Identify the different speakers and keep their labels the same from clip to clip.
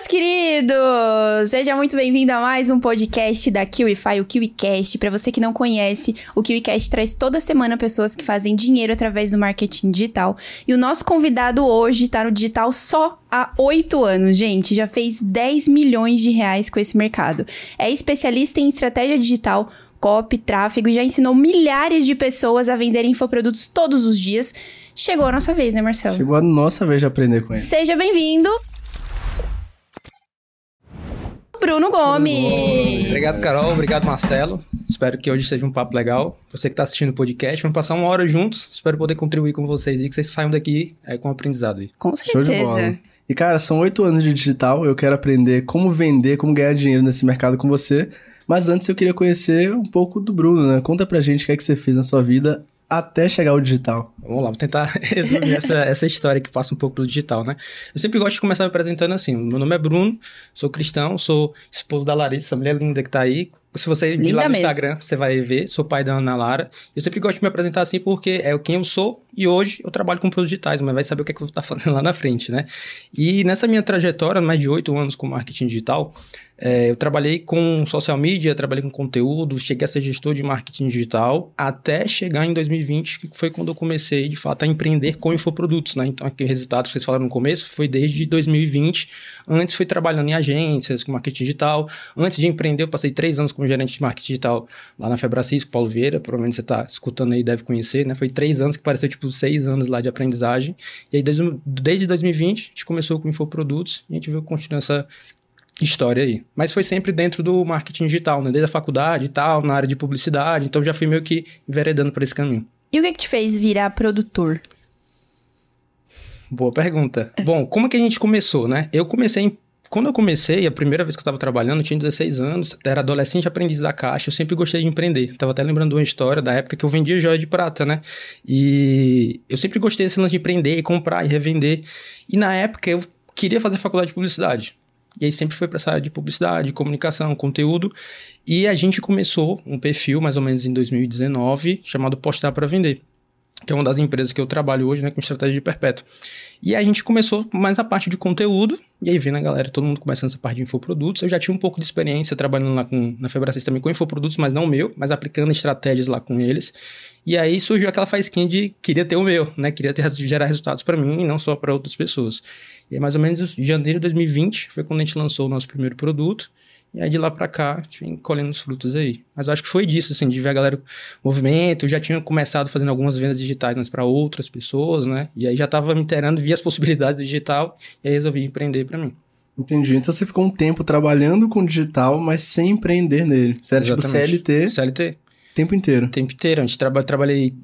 Speaker 1: meus queridos! Seja muito bem-vindo a mais um podcast da KiwiFi, o KiwiCast. Para você que não conhece, o KiwiCast traz toda semana pessoas que fazem dinheiro através do marketing digital. E o nosso convidado hoje tá no digital só há oito anos, gente. Já fez 10 milhões de reais com esse mercado. É especialista em estratégia digital, copy, tráfego e já ensinou milhares de pessoas a venderem infoprodutos todos os dias. Chegou a nossa vez, né, Marcelo?
Speaker 2: Chegou a nossa vez de aprender com ele.
Speaker 1: Seja bem-vindo, Bruno Gomes.
Speaker 3: Obrigado, Carol. Obrigado, Marcelo. Espero que hoje seja um papo legal. Você que está assistindo o podcast, vamos passar uma hora juntos. Espero poder contribuir com vocês e que vocês saiam daqui é, com aprendizado. Aí.
Speaker 1: Com certeza. Show de bola.
Speaker 2: E, cara, são oito anos de digital. Eu quero aprender como vender, como ganhar dinheiro nesse mercado com você. Mas antes eu queria conhecer um pouco do Bruno, né? Conta pra gente o que é que você fez na sua vida até chegar ao digital.
Speaker 3: Vamos lá, vou tentar resumir essa, essa história que passa um pouco pelo digital, né? Eu sempre gosto de começar me apresentando assim. Meu nome é Bruno, sou cristão, sou esposo da Larissa, mulher linda que tá aí. Se você vir lá no mesmo. Instagram, você vai ver, sou pai da Ana Lara. Eu sempre gosto de me apresentar assim porque é quem eu sou e hoje eu trabalho com produtos digitais, mas vai saber o que é que eu vou estar fazendo lá na frente, né? E nessa minha trajetória, mais de oito anos com marketing digital, é, eu trabalhei com social media, trabalhei com conteúdo, cheguei a ser gestor de marketing digital, até chegar em 2020, que foi quando eu comecei, de fato, a empreender com infoprodutos, né? Então, aqui o resultado que vocês falaram no começo foi desde 2020. Antes fui trabalhando em agências, com marketing digital. Antes de empreender, eu passei três anos como gerente de marketing digital lá na Febracisco, Paulo Vieira, provavelmente você está escutando aí, deve conhecer, né? Foi três anos que pareceu, tipo, seis anos lá de aprendizagem. E aí, desde, desde 2020, a gente começou com infoprodutos e a gente veio continuar essa história aí. Mas foi sempre dentro do marketing digital, né? Desde a faculdade e tal, na área de publicidade. Então já fui meio que enveredando por esse caminho.
Speaker 1: E o que, que te fez virar produtor?
Speaker 3: Boa pergunta. Bom, como que a gente começou, né? Eu comecei em quando eu comecei, a primeira vez que eu estava trabalhando, eu tinha 16 anos, era adolescente aprendiz da Caixa, eu sempre gostei de empreender. Tava até lembrando uma história da época que eu vendia joia de prata, né? E eu sempre gostei desse lance de empreender, comprar e revender. E na época eu queria fazer faculdade de publicidade. E aí sempre foi para essa área de publicidade, comunicação, conteúdo. E a gente começou um perfil, mais ou menos em 2019, chamado Postar para Vender que é uma das empresas que eu trabalho hoje, né, com estratégia de perpétuo. E aí a gente começou mais a parte de conteúdo, e aí vendo a galera, todo mundo começando essa parte de infoprodutos. Eu já tinha um pouco de experiência trabalhando lá com, na Febracis também com infoprodutos, mas não meu, mas aplicando estratégias lá com eles. E aí surgiu aquela faísquinha de queria ter o meu, né, queria ter, gerar resultados para mim e não só para outras pessoas. E aí, mais ou menos em janeiro de 2020 foi quando a gente lançou o nosso primeiro produto. E aí de lá para cá, gente vem colhendo os frutos aí. Mas eu acho que foi disso, assim, de ver a galera movimento. Eu já tinha começado fazendo algumas vendas digitais, mas para outras pessoas, né? E aí já tava me inteirando, via as possibilidades do digital, e aí resolvi empreender para mim.
Speaker 2: Entendi. Então você ficou um tempo trabalhando com digital, mas sem empreender nele. Você era tipo CLT?
Speaker 3: CLT.
Speaker 2: Tempo inteiro.
Speaker 3: Tempo inteiro. A gente traba trabalhei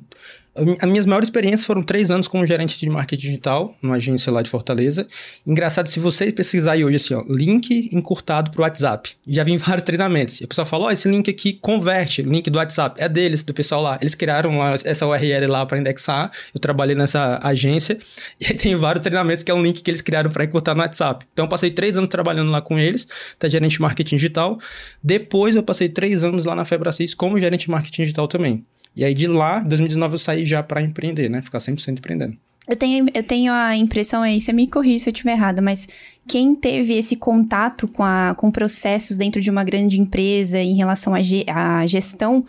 Speaker 3: as minhas maiores experiências foram três anos como gerente de marketing digital, numa agência lá de Fortaleza. Engraçado, se você pesquisar aí hoje assim, ó, link encurtado para o WhatsApp, já vi vários treinamentos. E o pessoal fala, ó, oh, esse link aqui converte, link do WhatsApp, é deles, do pessoal lá. Eles criaram lá essa URL lá para indexar, eu trabalhei nessa agência, e aí tem vários treinamentos que é um link que eles criaram para encurtar no WhatsApp. Então eu passei três anos trabalhando lá com eles, até gerente de marketing digital. Depois eu passei três anos lá na Febracis como gerente de marketing digital também. E aí de lá, 2019, eu saí já para empreender, né? Ficar 100% empreendendo.
Speaker 1: Eu tenho, eu tenho a impressão aí, você me corrija se eu estiver errada, mas quem teve esse contato com, a, com processos dentro de uma grande empresa em relação à, ge, gestão,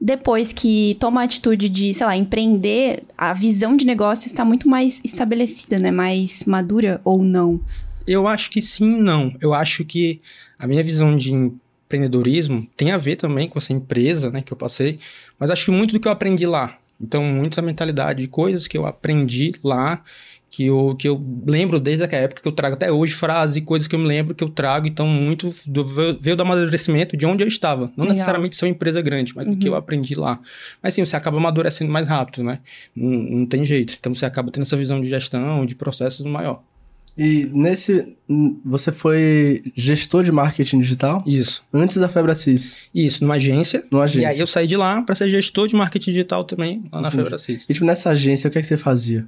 Speaker 1: depois que toma a atitude de, sei lá, empreender, a visão de negócio está muito mais estabelecida, né? Mais madura ou não?
Speaker 3: Eu acho que sim não. Eu acho que a minha visão de empreendedorismo tem a ver também com essa empresa, né, que eu passei, mas acho que muito do que eu aprendi lá. Então, muita mentalidade de coisas que eu aprendi lá, que eu, que eu lembro desde aquela época, que eu trago até hoje, frases, coisas que eu me lembro que eu trago, então muito do, veio do amadurecimento de onde eu estava. Não Legal. necessariamente ser uma empresa grande, mas uhum. do que eu uhum. aprendi lá. Mas sim, você acaba amadurecendo mais rápido, né? Não, não tem jeito. Então você acaba tendo essa visão de gestão, de processos maior.
Speaker 2: E nesse. Você foi gestor de marketing digital?
Speaker 3: Isso.
Speaker 2: Antes da Febracis?
Speaker 3: Isso, numa agência.
Speaker 2: Numa agência.
Speaker 3: E aí eu saí de lá para ser gestor de marketing digital também, lá na Entendi. Febracis.
Speaker 2: E tipo, nessa agência, o que é que você fazia?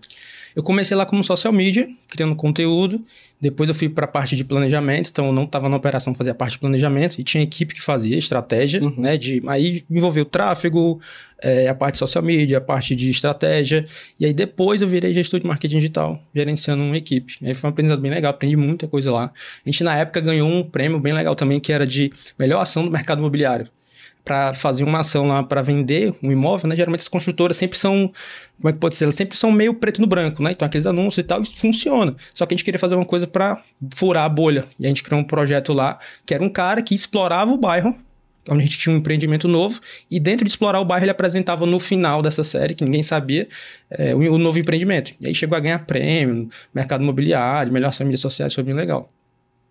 Speaker 3: Eu comecei lá como social media, criando conteúdo. Depois eu fui para a parte de planejamento, então eu não estava na operação, fazia parte de planejamento e tinha equipe que fazia estratégia, uhum. né? De, aí envolveu tráfego, é, a parte de social media, a parte de estratégia. E aí depois eu virei gestor de marketing digital, gerenciando uma equipe. E aí foi um aprendizado bem legal, aprendi muita coisa lá. A gente, na época, ganhou um prêmio bem legal também, que era de melhor ação do mercado imobiliário para fazer uma ação lá para vender um imóvel, né? Geralmente as construtoras sempre são, como é que pode ser? Elas sempre são meio preto no branco, né? Então aqueles anúncios e tal, funciona. Só que a gente queria fazer uma coisa para furar a bolha. E a gente criou um projeto lá, que era um cara que explorava o bairro, onde a gente tinha um empreendimento novo, e dentro de explorar o bairro ele apresentava no final dessa série, que ninguém sabia, é, o, o, novo empreendimento. E aí chegou a ganhar prêmio, mercado imobiliário, melhor mídias sociais, foi bem legal.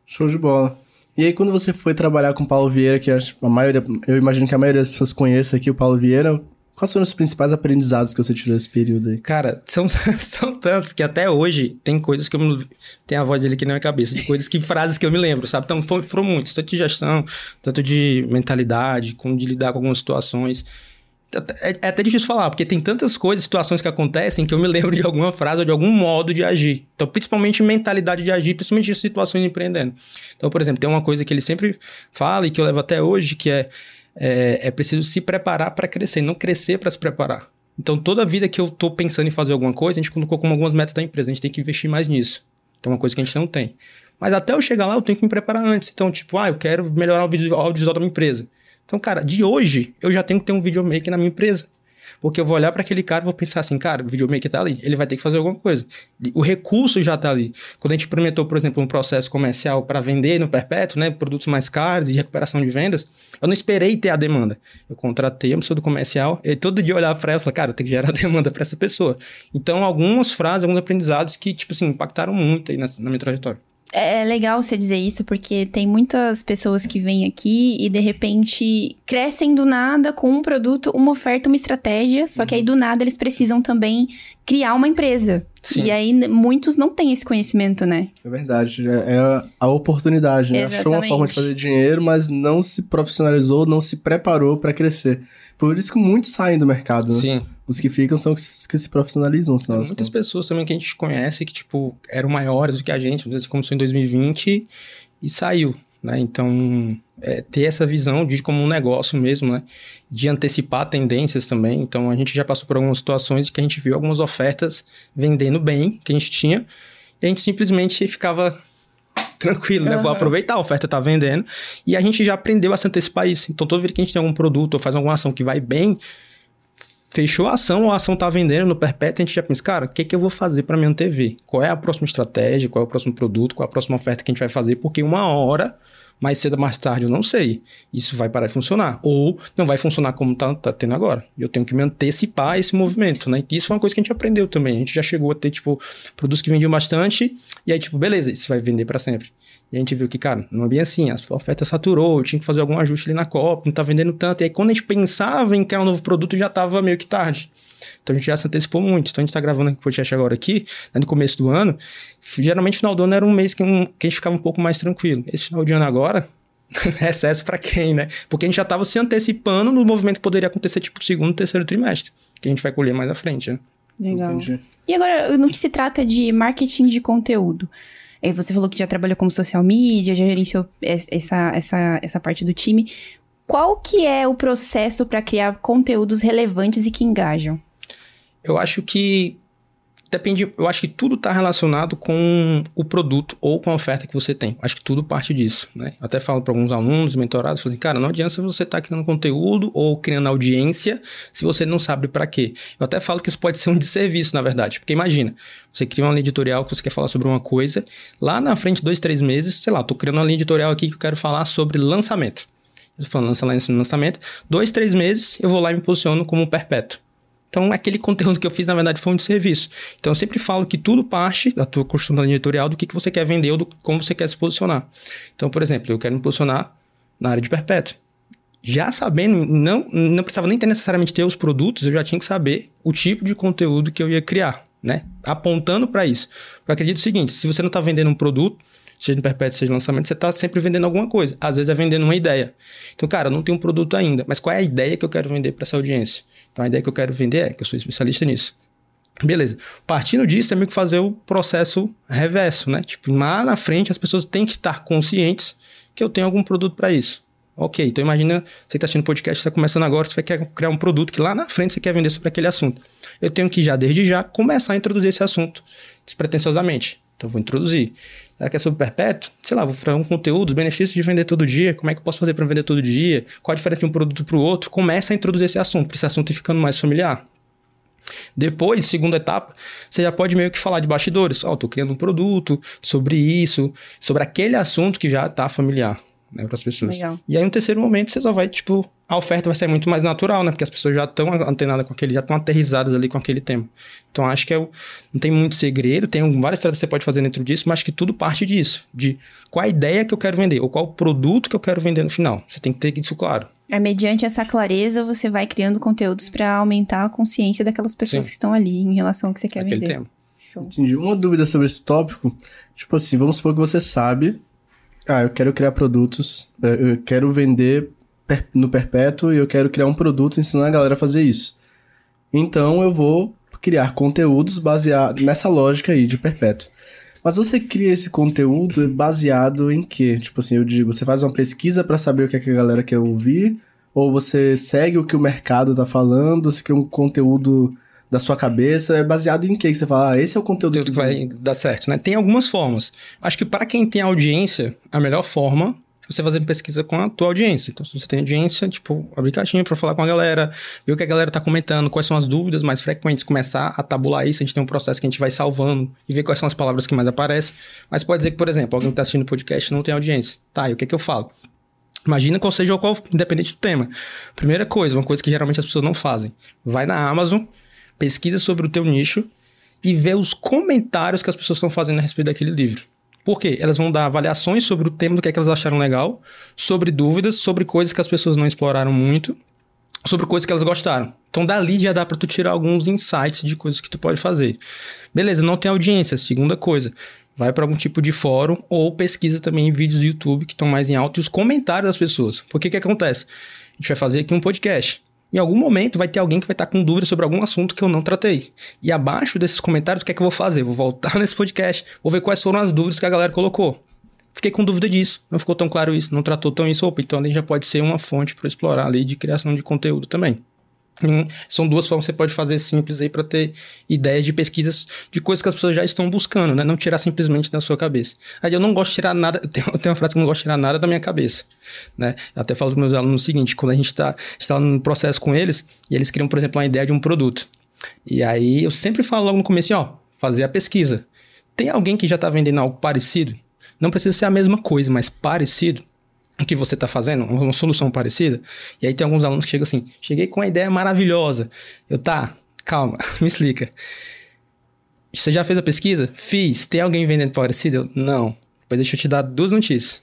Speaker 2: Show de bola. E aí, quando você foi trabalhar com o Paulo Vieira, que a maioria, eu imagino que a maioria das pessoas conhece aqui o Paulo Vieira, quais foram os principais aprendizados que você tirou desse período aí?
Speaker 3: Cara, são, são tantos que até hoje tem coisas que eu me, tem a voz dele aqui na minha cabeça, de coisas que frases que eu me lembro, sabe? Então foram, foram muitos, tanto de gestão, tanto de mentalidade, como de lidar com algumas situações. É, é, até difícil falar, porque tem tantas coisas, situações que acontecem que eu me lembro de alguma frase ou de algum modo de agir. Então, principalmente mentalidade de agir, principalmente em situações empreendendo. Então, por exemplo, tem uma coisa que ele sempre fala e que eu levo até hoje, que é é, é preciso se preparar para crescer, não crescer para se preparar. Então, toda vida que eu estou pensando em fazer alguma coisa, a gente colocou como algumas metas da empresa, a gente tem que investir mais nisso, que é uma coisa que a gente não tem. Mas até eu chegar lá, eu tenho que me preparar antes. Então, tipo, ah, eu quero melhorar o audiovisual da minha empresa. Então, cara, de hoje eu já tenho que ter um videomaker na minha empresa. Porque eu vou olhar para aquele cara e vou pensar assim, cara, o videomaker tá ali, ele vai ter que fazer alguma coisa. O recurso já tá ali. Quando a gente implementou, por exemplo, um processo comercial para vender no perpétuo, né, produtos mais caros e recuperação de vendas, eu não esperei ter a demanda. Eu contratei a pessoa do comercial e todo dia eu olhava para ela e falava, cara, eu tenho que gerar demanda para essa pessoa. Então, algumas frases, alguns aprendizados que, tipo assim, impactaram muito aí na, na minha trajetória.
Speaker 1: É, é legal você dizer isso, porque tem muitas pessoas que vêm aqui e de repente crescem do nada com um produto, uma oferta, uma estratégia, só que aí do nada eles precisam também criar uma empresa. Sim. E aí muitos não têm esse conhecimento, né?
Speaker 2: É verdade, é, a oportunidade, né? Achou uma forma de fazer dinheiro, mas não se profissionalizou, não se preparou para crescer. Por isso que muitos saem do mercado, né? Sim. Os que ficam são os que se profissionalizam, no final
Speaker 3: Muitas contas. pessoas também que a gente conhece que, tipo, eram maiores do que a gente, dizer assim, começou em 2020 e saiu, né? Então, é, ter essa visão de como um negócio mesmo, né? De antecipar tendências também. Então, a gente já passou por algumas situações que a gente viu algumas ofertas vendendo bem, que a gente tinha, e a gente simplesmente ficava tranquilo, uhum. né? Vou aproveitar, a oferta tá vendendo. E a gente já aprendeu a se antecipar isso. Então, toda vez que a gente tem algum produto ou faz alguma ação que vai bem, fechou a ação, a ação tá vendendo no perpétuo, a gente já pensa, cara, o que, que eu vou fazer para me antever? Qual é a próxima estratégia? Qual é o próximo produto? Qual é a próxima oferta que a gente vai fazer? Porque uma hora, mais cedo ou mais tarde, eu não sei. Isso vai parar de funcionar. Ou não vai funcionar como tá, tá tendo agora. Eu tenho que me antecipar a esse movimento, né? Isso foi uma coisa que a gente aprendeu também. A gente já chegou a ter, tipo, produtos que vendiam bastante, e aí, tipo, beleza, isso vai vender para sempre. E a gente viu que, cara, não é bem assim, a oferta saturou, tinha que fazer algum ajuste ali na Copa, não tá vendendo tanto. E aí, quando a gente pensava em criar um novo produto, já tava meio que tarde. Então a gente já se antecipou muito. Então a gente tá gravando o podcast agora aqui, né, no começo do ano. Geralmente, final do ano era um mês que, um, que a gente ficava um pouco mais tranquilo. Esse final de ano agora, excesso para quem, né? Porque a gente já tava se antecipando no movimento que poderia acontecer, tipo, segundo, terceiro trimestre, que a gente vai colher mais à frente, né?
Speaker 1: Legal. Entendi. E agora, no que se trata de marketing de conteúdo? É, você falou que já trabalhou como social media, já gerenciou essa, essa, essa parte do time. Qual que é o processo para criar conteúdos relevantes e que engajam?
Speaker 3: Eu acho que depende, eu acho que tudo está relacionado com o produto ou com a oferta que você tem. Acho que tudo parte disso, né? Eu até falo para alguns alunos, mentorados, assim, cara, não adianta você estar tá criando conteúdo ou criando audiência se você não sabe para quê. Eu até falo que isso pode ser um desserviço, na verdade, porque imagina, você cria uma linha editorial que você quer falar sobre uma coisa, lá na frente, dois, três meses, sei lá, tô criando uma linha editorial aqui que eu quero falar sobre lançamento. Eu tô falando lançamento, dois, três meses, eu vou lá e me posiciono como perpétuo. Então, aquele conteúdo que eu fiz, na verdade, foi um de serviço. Então, eu sempre falo que tudo parte da tua construção editorial, do que, que você quer vender ou do como você quer se posicionar. Então, por exemplo, eu quero me posicionar na área de perpétuo. Já sabendo, não, não precisava nem ter necessariamente ter os produtos, eu já tinha que saber o tipo de conteúdo que eu ia criar, né? Apontando para isso. Eu acredito o seguinte, se você não está vendendo um produto, seja no perpétuo, seja no lançamento, você está sempre vendendo alguma coisa. Às vezes é vendendo uma ideia. Então, cara, eu não tenho um produto ainda, mas qual é a ideia que eu quero vender para essa audiência? Então, a ideia que eu quero vender é que eu sou especialista nisso. Beleza. Partindo disso, tem que fazer o processo reverso, né? Tipo, lá na frente as pessoas têm que estar conscientes que eu tenho algum produto para isso. Ok, então imagina você está assistindo podcast, está começando agora, você quer criar um produto que lá na frente você quer vender sobre aquele assunto. Eu tenho que já, desde já, começar a introduzir esse assunto despretensiosamente. Então vou introduzir. Ela quer sobre perpétuo? Sei lá, vou fazer um conteúdo, os benefícios de vender todo dia, como é que eu posso fazer para vender todo dia, qual a diferença de um produto para o outro. Começa a introduzir esse assunto, para esse assunto ir ficando mais familiar. Depois, segunda etapa, você já pode meio que falar de bastidores. Ó, oh, tô criando um produto sobre isso, sobre aquele assunto que já tá familiar né, para as pessoas. Legal. E aí, no terceiro momento, você só vai, tipo, a oferta vai ser muito mais natural, né? Porque as pessoas já estão antenadas com aquele, já estão aterrizadas ali com aquele tema. Então, acho que é o, não tem muito segredo, tem várias estratégias que você pode fazer dentro disso, mas acho que tudo parte disso, de qual a ideia que eu quero vender, ou qual o produto que eu quero vender no final. Você tem que ter isso claro.
Speaker 1: É, mediante essa clareza, você vai criando conteúdos para aumentar a consciência daquelas pessoas Sim. que estão ali em relação ao que você quer Aquele vender. Tema.
Speaker 2: Show. Entendi. Uma dúvida sobre esse tópico, tipo assim, vamos supor que você sabe ah, eu quero criar produtos, eu quero vender no perpétuo e eu quero criar um produto ensinando a galera a fazer isso. Então eu vou criar conteúdos baseados nessa lógica aí de perpétuo. Mas você cria esse conteúdo baseado em quê? Tipo assim, eu digo, você faz uma pesquisa para saber o que, é que a galera quer ouvir? Ou você segue o que o mercado tá falando? Você cria um conteúdo da sua cabeça é baseado em que você fala, ah, esse é o conteúdo
Speaker 3: que vai dar certo, né? Tem algumas formas. Acho que para quem tem audiência, a melhor forma você fazer pesquisa com a tua audiência. Então, se você tem audiência, tipo, abrir caixinha para falar com a galera, ver o que a galera tá comentando, quais são as dúvidas mais frequentes, começar a tabular isso. A gente tem um processo que a gente vai salvando e ver quais são as palavras que mais aparecem. Mas pode dizer que, por exemplo, alguém que tá assistindo podcast não tem audiência. Tá, e o que é que eu falo? Imagina qual seja o qual, independente do tema. Primeira coisa, uma coisa que geralmente as pessoas não fazem. Vai na Amazon, pesquisa sobre o teu nicho e vê os comentários que as pessoas estão fazendo a respeito daquele livro. Por quê? Elas vão dar avaliações sobre o tema do que, é que elas acharam legal, sobre dúvidas, sobre coisas que as pessoas não exploraram muito, sobre coisas que elas gostaram. Então dali já dá para tu tirar alguns insights de coisas que tu pode fazer. Beleza, não tem audiência. Segunda coisa, vai para algum tipo de fórum ou pesquisa também em vídeos do YouTube que estão mais em alto e os comentários das pessoas. Por que que acontece? A gente vai fazer aqui um podcast. Em algum momento vai ter alguém que vai estar com dúvida sobre algum assunto que eu não tratei. E abaixo desses comentários, o que é que eu vou fazer? Vou voltar nesse podcast, vou ver quais foram as dúvidas que a galera colocou. Fiquei com dúvida disso, não ficou tão claro isso, não tratou tão isso. Opa, então ali já pode ser uma fonte para explorar ali de criação de conteúdo também. Hum, são duas formas que você pode fazer simples aí para ter ideias de pesquisas de coisas que as pessoas já estão buscando, né? Não tirar simplesmente da sua cabeça. Aí eu não gosto de tirar nada, eu tenho, eu tenho uma frase que eu não gosto de tirar nada da minha cabeça, né? Eu até falo para meus alunos o seguinte, quando a gente está está no processo com eles, e eles criam, por exemplo, uma ideia de um produto. E aí eu sempre falo logo no começo, ó, fazer a pesquisa. Tem alguém que já está vendendo algo parecido? Não precisa ser a mesma coisa, mas parecido que você está fazendo, uma solução parecida. E aí tem alguns alunos que chegam assim: cheguei com uma ideia maravilhosa. Eu, tá, calma, me explica. Você já fez a pesquisa? Fiz. Tem alguém vendendo parecido? Eu, não. Pois deixa eu te dar duas notícias.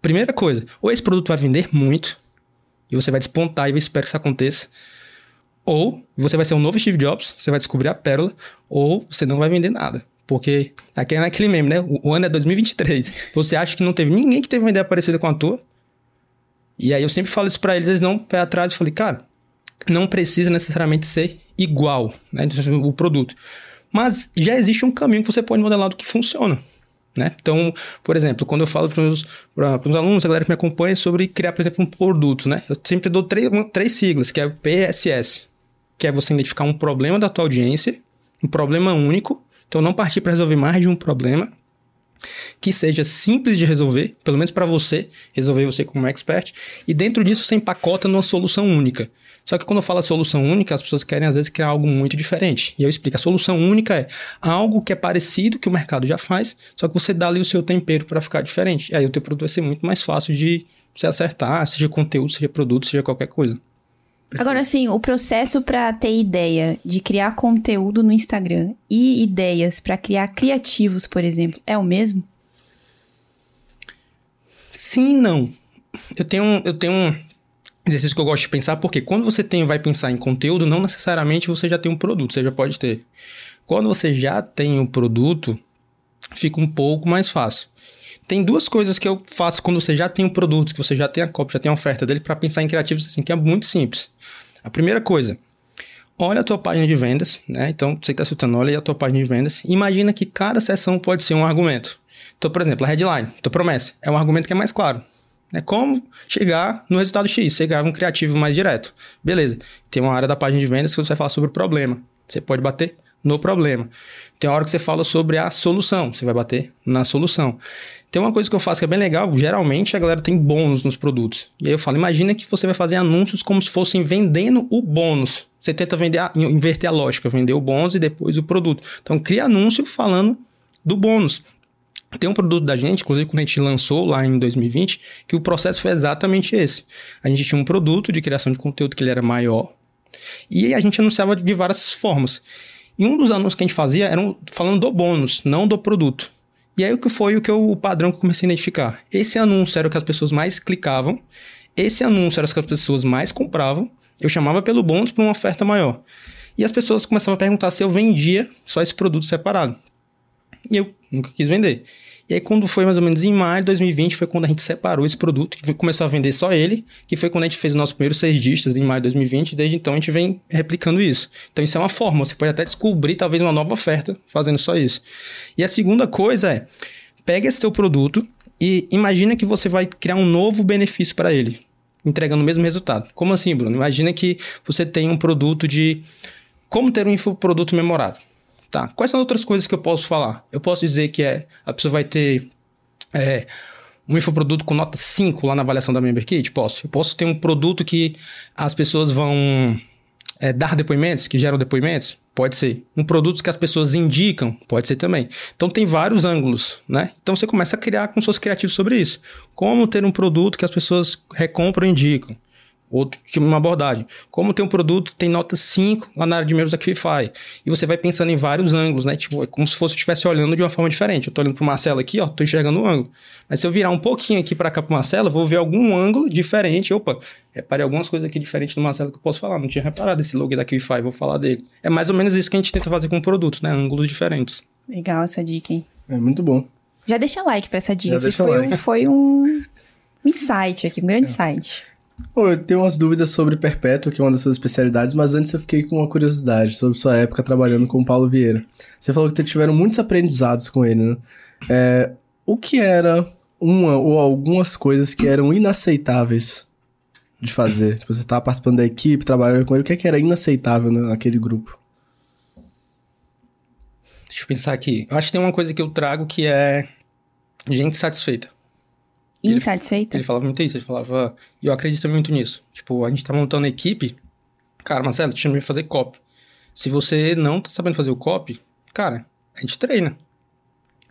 Speaker 3: Primeira coisa, ou esse produto vai vender muito, e você vai despontar e eu espero que isso aconteça. Ou você vai ser um novo Steve Jobs, você vai descobrir a pérola, ou você não vai vender nada. Porque aqui é meme, né? O, ano é 2023. Você acha que não teve ninguém que teve uma ideia parecida com a tua? E aí eu sempre falo isso para eles, eles não pé atrás. Eu falei, cara, não precisa necessariamente ser igual, né? O produto. Mas já existe um caminho que você pode modelar do que funciona. Né? Então, por exemplo, quando eu falo para os alunos, a galera que me acompanha sobre criar, por exemplo, um produto, né? Eu sempre dou três, três siglas, que é PSS, que é você identificar um problema da tua audiência, um problema único, então, não partir para resolver mais de um problema que seja simples de resolver, pelo menos para você, resolver você como expert, e dentro disso você empacota numa solução única. Só que quando eu falo solução única, as pessoas querem às vezes criar algo muito diferente. E eu explico, a solução única é algo que é parecido que o mercado já faz, só que você dá ali o seu tempero para ficar diferente. E aí o teu produto vai ser muito mais fácil de você acertar, seja conteúdo, seja produto, seja qualquer coisa.
Speaker 1: Agora, assim, o processo para ter ideia de criar conteúdo no Instagram e ideias para criar criativos, por exemplo, é o mesmo?
Speaker 3: Sim, não. Eu tenho, eu tenho um exercício que eu gosto de pensar, porque quando você tem, vai pensar em conteúdo, não necessariamente você já tem um produto, você já pode ter. Quando você já tem o um produto, fica um pouco mais fácil. Tem duas coisas que eu faço quando você já tem um produto, que você já tem a cópia, já tem a oferta dele, para pensar em criativos assim, que é muito simples. A primeira coisa, olha a tua página de vendas, né? Então, você que está escutando, olha a tua página de vendas. Imagina que cada sessão pode ser um argumento. Então, por exemplo, a headline, tua promessa, é um argumento que é mais claro. É como chegar no resultado X, você grava um criativo mais direto. Beleza. Tem uma área da página de vendas que você vai falar sobre o problema. Você pode bater no problema. Tem hora que você fala sobre a solução, você vai bater na solução. Tem uma coisa que eu faço que é bem legal, geralmente a galera tem bônus nos produtos. E aí eu falo, imagina que você vai fazer anúncios como se fossem vendendo o bônus. Você tenta vender a, inverter a lógica, vender o bônus e depois o produto. Então cria anúncio falando do bônus. Tem um produto da gente, inclusive quando a gente lançou lá em 2020, que o processo foi exatamente esse. A gente tinha um produto de criação de conteúdo que ele era maior e a gente anunciava de várias formas. E um dos anúncios que a gente fazia era falando do bônus, não do produto. E aí o que foi o que eu, o padrão que eu comecei a identificar? Esse anúncio era o que as pessoas mais clicavam, esse anúncio era o que as pessoas mais compravam, eu chamava pelo bônus para uma oferta maior. E as pessoas começavam a perguntar se eu vendia só esse produto separado. E eu nunca quis vender. E aí, quando foi mais ou menos em maio de 2020, foi quando a gente separou esse produto, que começou a vender só ele, que foi quando a gente fez o nosso primeiro seis dígitos em maio de 2020, e desde então a gente vem replicando isso. Então, isso é uma forma, você pode até descobrir talvez uma nova oferta fazendo só isso. E a segunda coisa é, pega esse teu produto e imagina que você vai criar um novo benefício para ele, entregando o mesmo resultado. Como assim, Bruno? Imagina que você tem um produto de como ter um infoproduto memorável. Tá. Quais são outras coisas que eu posso falar? Eu posso dizer que é, a pessoa vai ter é, um infoproduto com nota 5 lá na avaliação da Member Kit? Posso. Eu posso ter um produto que as pessoas vão é, dar depoimentos, que geram depoimentos? Pode ser. Um produto que as pessoas indicam? Pode ser também. Então tem vários ângulos, né? Então você começa a criar com seus criativos sobre isso. Como ter um produto que as pessoas recompram e indicam? Outro tipo de uma abordagem. Como tem um produto tem nota 5 lá na área de membros da QIFI. E você vai pensando em vários ângulos, né? Tipo, é como se fosse estivesse olhando de uma forma diferente. Eu tô olhando pro Marcelo aqui, ó, tô enxergando um ângulo. Mas se eu virar um pouquinho aqui para cá pro Marcelo, eu vou ver algum ângulo diferente. Opa, reparei algumas coisas aqui diferentes do Marcelo que eu posso falar. Não tinha reparado esse logo da QIFI, vou falar dele. É mais ou menos isso que a gente tenta fazer com o produto, né? Ângulos diferentes.
Speaker 1: Legal essa dica, hein?
Speaker 2: É muito bom.
Speaker 1: Já deixa like pra essa dica,
Speaker 2: Já
Speaker 1: que foi, like. um, foi um insight aqui, um grande é. insight.
Speaker 2: Pô, eu tenho umas dúvidas sobre Perpétuo, que é uma das suas especialidades, mas antes eu fiquei com uma curiosidade sobre sua época trabalhando com o Paulo Vieira. Você falou que tiveram muitos aprendizados com ele, né? É, o que era uma ou algumas coisas que eram inaceitáveis de fazer? Tipo, você estava participando da equipe, trabalhando com ele, o que, é que era inaceitável naquele grupo?
Speaker 3: Deixa eu pensar aqui. Eu acho que tem uma coisa que eu trago que é gente satisfeita.
Speaker 1: Insatisfeita?
Speaker 3: Ele, ele falava muito isso, ele falava. E eu acredito muito nisso. Tipo, a gente tá montando a equipe. Cara, Marcelo, te chamei pra fazer copy. Se você não tá sabendo fazer o copy, cara, a gente treina.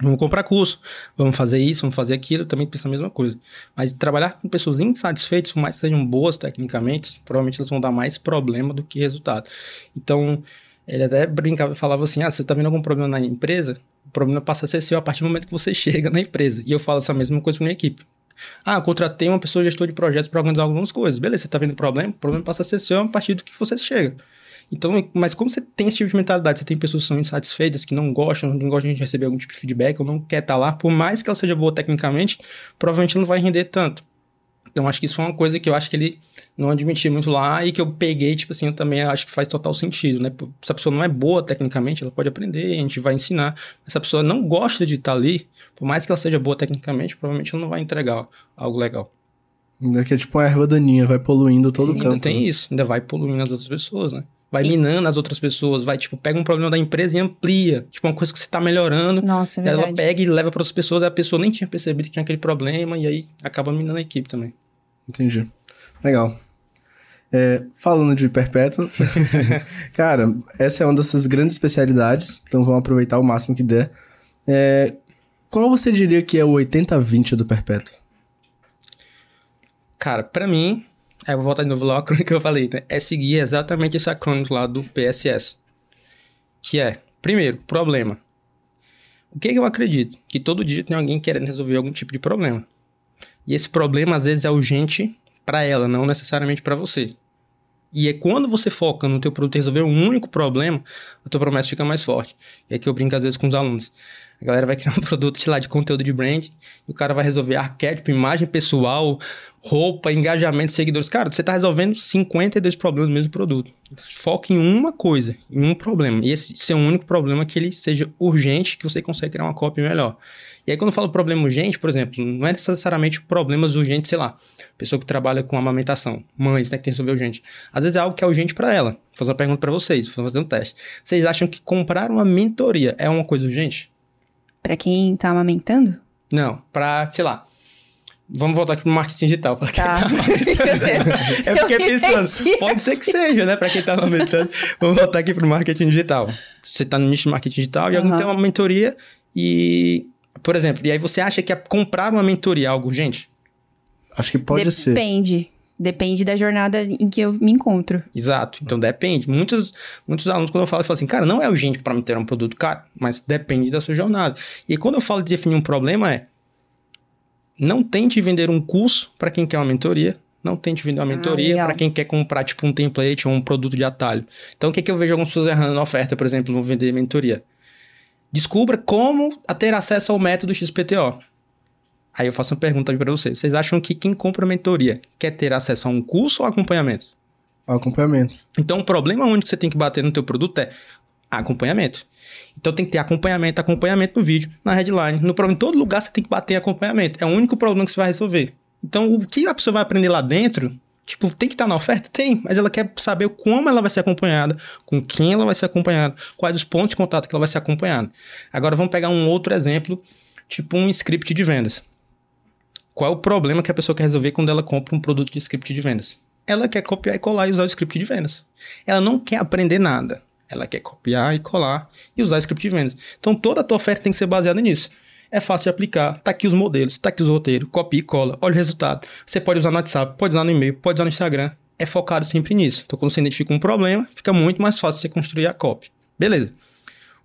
Speaker 3: Vamos comprar curso, vamos fazer isso, vamos fazer aquilo, também pensa a mesma coisa. Mas trabalhar com pessoas insatisfeitas, por mais que sejam boas tecnicamente, provavelmente elas vão dar mais problema do que resultado. Então, ele até brincava e falava assim: ah, você tá vendo algum problema na empresa? O problema passa a ser seu a partir do momento que você chega na empresa. E eu falo essa mesma coisa pra minha equipe. Ah, contratei uma pessoa gestor de projetos para organizar algumas coisas. Beleza, você está vendo o problema? O problema passa a ser seu a partir do que você chega. Então, mas como você tem esse tipo de mentalidade, você tem pessoas que são insatisfeitas, que não gostam, não gostam de receber algum tipo de feedback, ou não quer estar tá lá, por mais que ela seja boa tecnicamente, provavelmente não vai render tanto. Então, acho que isso foi uma coisa que eu acho que ele não admitia muito lá e que eu peguei, tipo assim, eu também acho que faz total sentido, né? Se a pessoa não é boa tecnicamente, ela pode aprender, a gente vai ensinar. Se a pessoa não gosta de estar ali, por mais que ela seja boa tecnicamente, provavelmente ela não vai entregar algo legal.
Speaker 2: Ainda que é tipo uma erva daninha, vai poluindo todo
Speaker 3: Sim,
Speaker 2: o campo.
Speaker 3: Ainda tem
Speaker 2: né?
Speaker 3: isso, ainda vai poluindo as outras pessoas, né? vai minando as outras pessoas, vai, tipo, pega um problema da empresa e amplia. Tipo, uma coisa que você tá melhorando.
Speaker 1: Nossa, é
Speaker 3: Ela pega e leva para outras pessoas, e a pessoa nem tinha percebido que tinha aquele problema, e aí acaba minando a equipe também.
Speaker 2: Entendi. Legal. É, falando de perpétuo, cara, essa é uma dessas grandes especialidades, então vamos aproveitar o máximo que der. É, qual você diria que é o 80-20 do perpétuo?
Speaker 3: Cara, para mim, eu vou voltar de novo lá que eu falei, né? É seguir exatamente esse acrônimo lá do PSS. Que é, primeiro, problema. O que, que eu acredito? Que todo dia tem alguém querendo resolver algum tipo de problema. E esse problema às vezes é urgente para ela, não necessariamente para você. E é quando você foca no teu produto resolver um único problema, a tua promessa fica mais forte. E é que eu brinco às vezes com os alunos. A galera vai criar um produto, sei lá, de conteúdo de brand, o cara vai resolver arquétipo, imagem pessoal, roupa, engajamento, seguidores. Cara, você está resolvendo 52 problemas do mesmo produto. Foca em uma coisa, em um problema. E esse ser o único problema que ele seja urgente, que você consegue criar uma cópia melhor. E aí, quando eu falo problema urgente, por exemplo, não é necessariamente problemas urgentes, sei lá, pessoa que trabalha com amamentação, mães, né, que tem que resolver urgente. Às vezes é algo que é urgente para ela. Vou fazer uma pergunta para vocês, vou fazer um teste. Vocês acham que comprar uma mentoria é uma coisa urgente?
Speaker 1: Para quem tá amamentando?
Speaker 3: Não, para, sei lá, Vamos voltar aqui pro marketing digital. Tá.
Speaker 1: Tá.
Speaker 3: é porque pensando, pode ser que seja, né? Para quem tá amamentando. Vamos voltar aqui pro marketing digital. Você tá no nicho de marketing digital e uhum. alguém tem uma mentoria e por exemplo, e aí você acha que é comprar uma mentoria é algo urgente?
Speaker 2: Acho que pode
Speaker 1: Depende.
Speaker 2: ser.
Speaker 1: Depende. Depende da jornada em que eu me encontro.
Speaker 3: Exato. Então depende. Muitos, muitos alunos, quando eu falo, falam assim, cara, não é urgente para me ter um produto caro, mas depende da sua jornada. E quando eu falo de definir um problema, é não tente vender um curso para quem quer uma mentoria. Não tente vender uma ah, mentoria ah, para quem quer comprar, tipo, um template ou um produto de atalho. Então, o que, é que eu vejo algumas pessoas errando na oferta, por exemplo, vão vender mentoria? Descubra como ter acesso ao método XPTO. Aí eu faço uma pergunta para vocês. Vocês acham que quem compra mentoria quer ter acesso a um curso ou acompanhamento?
Speaker 2: Acompanhamento.
Speaker 3: Então, o problema único que você tem que bater no teu produto é acompanhamento. Então tem que ter acompanhamento, acompanhamento no vídeo, na headline, no problema. Em todo lugar você tem que bater acompanhamento. É o único problema que você vai resolver. Então, o que a pessoa vai aprender lá dentro Tipo, tem que estar tá na oferta? Tem, mas ela quer saber como ela vai ser acompanhada, com quem ela vai ser acompanhada, quais os pontos de contato que ela vai ser acompanhada. Agora vamos pegar um outro exemplo, tipo um script de vendas. Qual é o problema que a pessoa quer resolver quando ela compra um produto de script de vendas? Ela quer copiar e colar e usar o script de vendas. Ela não quer aprender nada. Ela quer copiar e colar e usar o script de vendas. Então toda a tua oferta tem que ser baseada nisso. É fácil de aplicar. Tá aqui os modelos, tá aqui os roteiros, copia e cola, olha o resultado. Você pode usar no WhatsApp, pode usar no e-mail, pode usar no Instagram. É focado sempre nisso. Então, quando você identifica um problema, fica muito mais fácil você construir a copy. Beleza.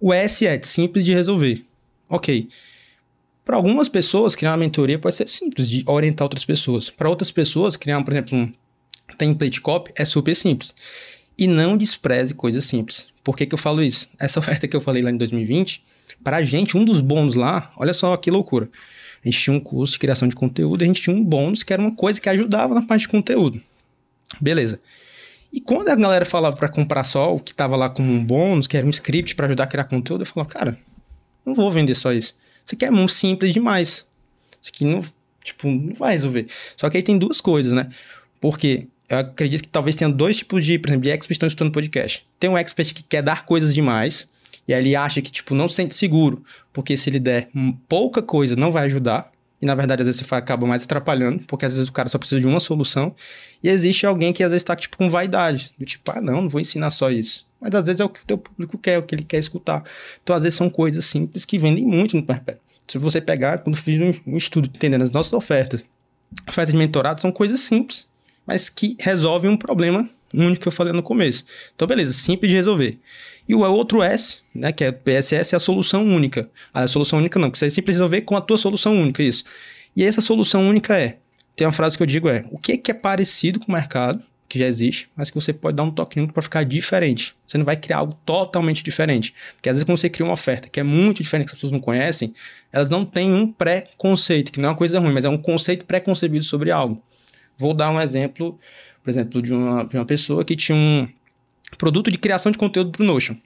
Speaker 3: O S é simples de resolver. Ok. Para algumas pessoas, criar uma mentoria pode ser simples de orientar outras pessoas. Para outras pessoas, criar, por exemplo, um template copy é super simples. E não despreze coisas simples. Por que, que eu falo isso? Essa oferta que eu falei lá em 2020, para a gente, um dos bônus lá, olha só que loucura. A gente tinha um curso de criação de conteúdo, a gente tinha um bônus que era uma coisa que ajudava na parte de conteúdo. Beleza. E quando a galera falava para comprar só o que tava lá como um bônus, que era um script para ajudar a criar conteúdo, eu falava, cara, não vou vender só isso. Isso aqui é muito simples demais. Isso aqui não, tipo, não vai resolver. Só que aí tem duas coisas, né? Porque eu acredito que talvez tenha dois tipos de, por exemplo, de experts que estão estudando podcast. Tem um expert que quer dar coisas demais, e aí ele acha que, tipo, não se sente seguro, porque se ele der pouca coisa, não vai ajudar. E na verdade, às vezes você acaba mais atrapalhando, porque às vezes o cara só precisa de uma solução. E existe alguém que às vezes tá, tipo, com vaidade. Do tipo, ah, não, não vou ensinar só isso. Mas às vezes é o que o teu público quer, é o que ele quer escutar. Então, às vezes são coisas simples que vendem muito no perpétuo. Se você pegar, quando fiz um estudo entendendo as nossas ofertas, ofertas de mentorado são coisas simples, mas que resolvem um problema único que eu falei no começo. Então, beleza, simples de resolver. E o outro S, né, que é PSS, é a solução única. Ah, a solução única não, porque você simples resolver com a tua solução única, isso. E essa solução única é, tem uma frase que eu digo é, o que é, que é parecido com o mercado, que já existe, mas que você pode dar um toque único para ficar diferente. Você não vai criar algo totalmente diferente. Porque às vezes quando você cria uma oferta que é muito diferente, que as pessoas não conhecem, elas não têm um pré-conceito, que não é uma coisa ruim, mas é um conceito pré-concebido sobre algo. Vou dar um exemplo, por exemplo, de uma, de uma pessoa que tinha um produto de criação de conteúdo para o Notion.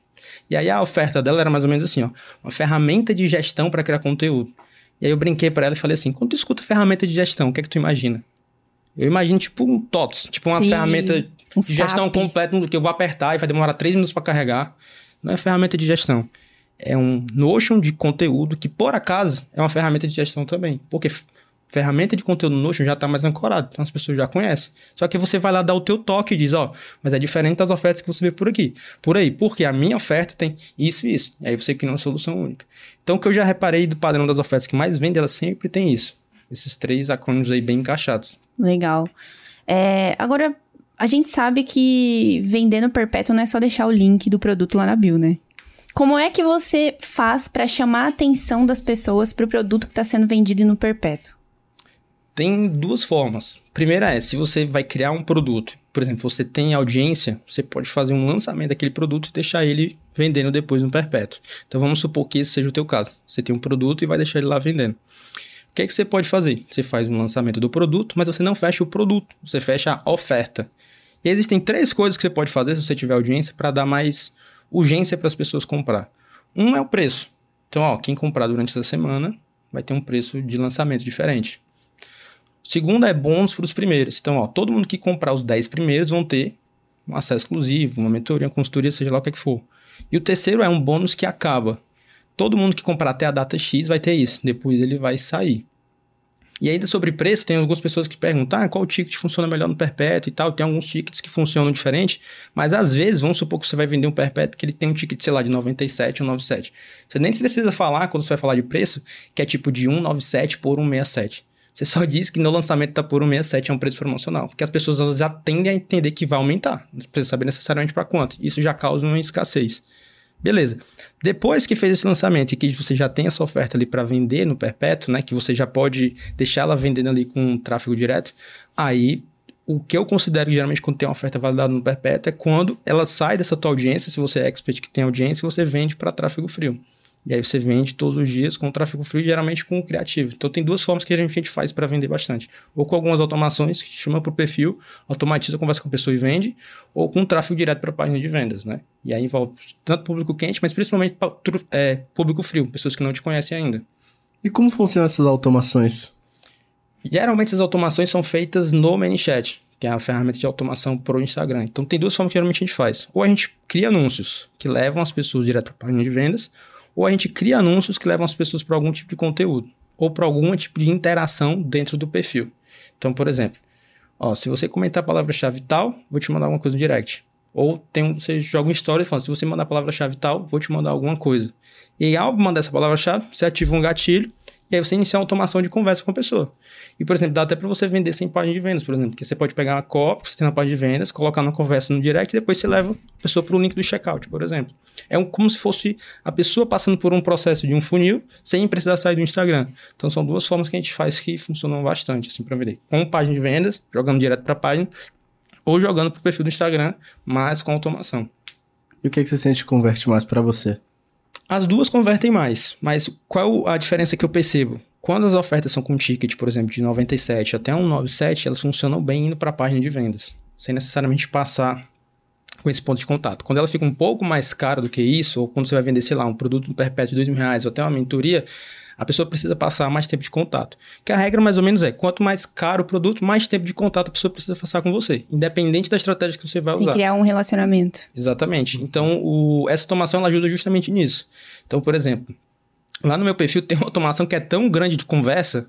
Speaker 3: E aí a oferta dela era mais ou menos assim, ó, uma ferramenta de gestão para criar conteúdo. E aí eu brinquei para ela e falei assim, quando tu escuta ferramenta de gestão, o que é que tu imagina? Eu imagino tipo um TOTS, tipo uma Sim, ferramenta um de gestão completa que eu vou apertar e vai demorar 3 minutos para carregar. Não é ferramenta de gestão. É um Notion de conteúdo que, por acaso, é uma ferramenta de gestão também. Porque ferramenta de conteúdo no Notion já está mais ancorado, então as pessoas já conhecem. Só que você vai lá dar o teu toque e diz, ó, mas é diferente das ofertas que você vê por aqui. Por aí, porque a minha oferta tem isso e isso. E aí você cria uma solução única. Então o que eu já reparei do padrão das ofertas que mais vende, ela sempre tem isso. Esses três acrônimos aí bem encaixados.
Speaker 1: Legal. É, agora, a gente sabe que vendendo perpétuo não é só deixar o link do produto lá na bio, né? Como é que você faz para chamar a atenção das pessoas para o produto que está sendo vendido no perpétuo?
Speaker 3: Tem duas formas. Primeira é, se você vai criar um produto, por exemplo, você tem audiência, você pode fazer um lançamento daquele produto e deixar ele vendendo depois no perpétuo. Então vamos supor que esse seja o teu caso. Você tem um produto e vai deixar ele lá vendendo. O que é que você pode fazer? Você faz um lançamento do produto, mas você não fecha o produto, você fecha a oferta. E existem três coisas que você pode fazer se você tiver audiência para dar mais urgência para as pessoas comprar. Um é o preço. Então, ó, quem comprar durante essa semana vai ter um preço de lançamento diferente. Segundo é bônus para os primeiros. Então, ó, todo mundo que comprar os 10 primeiros vão ter um acesso exclusivo, uma mentoria, uma consultoria, seja lá o que, é que for. E o terceiro é um bônus que acaba. Todo mundo que comprar até a data X vai ter isso. Depois ele vai sair. E ainda sobre preço, tem algumas pessoas que perguntam ah, qual ticket funciona melhor no perpétuo e tal. Tem alguns tickets que funcionam diferente, mas às vezes, vamos supor que você vai vender um perpétuo que ele tem um ticket, sei lá, de 97 ou 97. Você nem precisa falar, quando você vai falar de preço, que é tipo de 197 por 167. Você só diz que no lançamento tá por 167 é um preço promocional. Porque as pessoas já tendem a entender que vai aumentar. Não precisa saber necessariamente para quanto. Isso já causa uma escassez. Beleza. Depois que fez esse lançamento e que você já tem essa oferta ali para vender no perpétuo, né? Que você já pode deixar ela vendendo ali com tráfego direto, aí o que eu considero geralmente quando tem uma oferta validada no perpétuo é quando ela sai dessa tua audiência, se você é expert que tem audiência, você vende para tráfego frio. E aí você vende todos os dias com tráfego frio, geralmente com o criativo. Então tem duas formas que a gente faz para vender bastante. Ou com algumas automações que chama para o perfil, automatiza, conversa com a pessoa e vende, ou com tráfego direto para a página de vendas, né? E aí envolve tanto público quente, mas principalmente é, público frio, pessoas que não te conhecem ainda.
Speaker 2: E como funcionam essas automações?
Speaker 3: Geralmente essas automações são feitas no ManyChat, que é a ferramenta de automação para o Instagram. Então tem duas formas que geralmente a gente faz. Ou a gente cria anúncios que levam as pessoas direto para a página de vendas, ou a gente cria anúncios que levam as pessoas para algum tipo de conteúdo, ou para algum tipo de interação dentro do perfil. Então, por exemplo, ó, se você comentar a palavra-chave tal, vou te mandar alguma coisa no direct. Ou tem um, você joga uma história e fala, se você mandar a palavra-chave tal, vou te mandar alguma coisa. E aí, ao mandar essa palavra-chave, você ativa um gatilho aí você inicia uma automação de conversa com a pessoa. E, por exemplo, dá até para você vender sem página de vendas, por exemplo, porque você pode pegar uma cópia você tem na página de vendas, colocar na conversa no direct e depois você leva a pessoa para o link do checkout, por exemplo. É um, como se fosse a pessoa passando por um processo de um funil sem precisar sair do Instagram. Então são duas formas que a gente faz que funcionam bastante assim para vender. Com página de vendas, jogando direto para a página, ou jogando para o perfil do Instagram, mas com automação.
Speaker 2: E o que, é que você sente que converte mais para você?
Speaker 3: As duas convertem mais, mas qual a diferença que eu percebo? Quando as ofertas são com ticket, por exemplo, de 97 até 197, elas funcionam bem indo para a página de vendas, sem necessariamente passar com esse ponto de contato. Quando ela fica um pouco mais cara do que isso, ou quando você vai vender, sei lá, um produto no perpétuo de dois mil reais ou até uma mentoria, a pessoa precisa passar mais tempo de contato. Que a regra mais ou menos é, quanto mais caro o produto, mais tempo de contato a pessoa precisa passar com você, independente da estratégia que você vai usar.
Speaker 1: E criar um relacionamento.
Speaker 3: Exatamente. Então, o, essa automação ela ajuda justamente nisso. Então, por exemplo, lá no meu perfil tem uma automação que é tão grande de conversa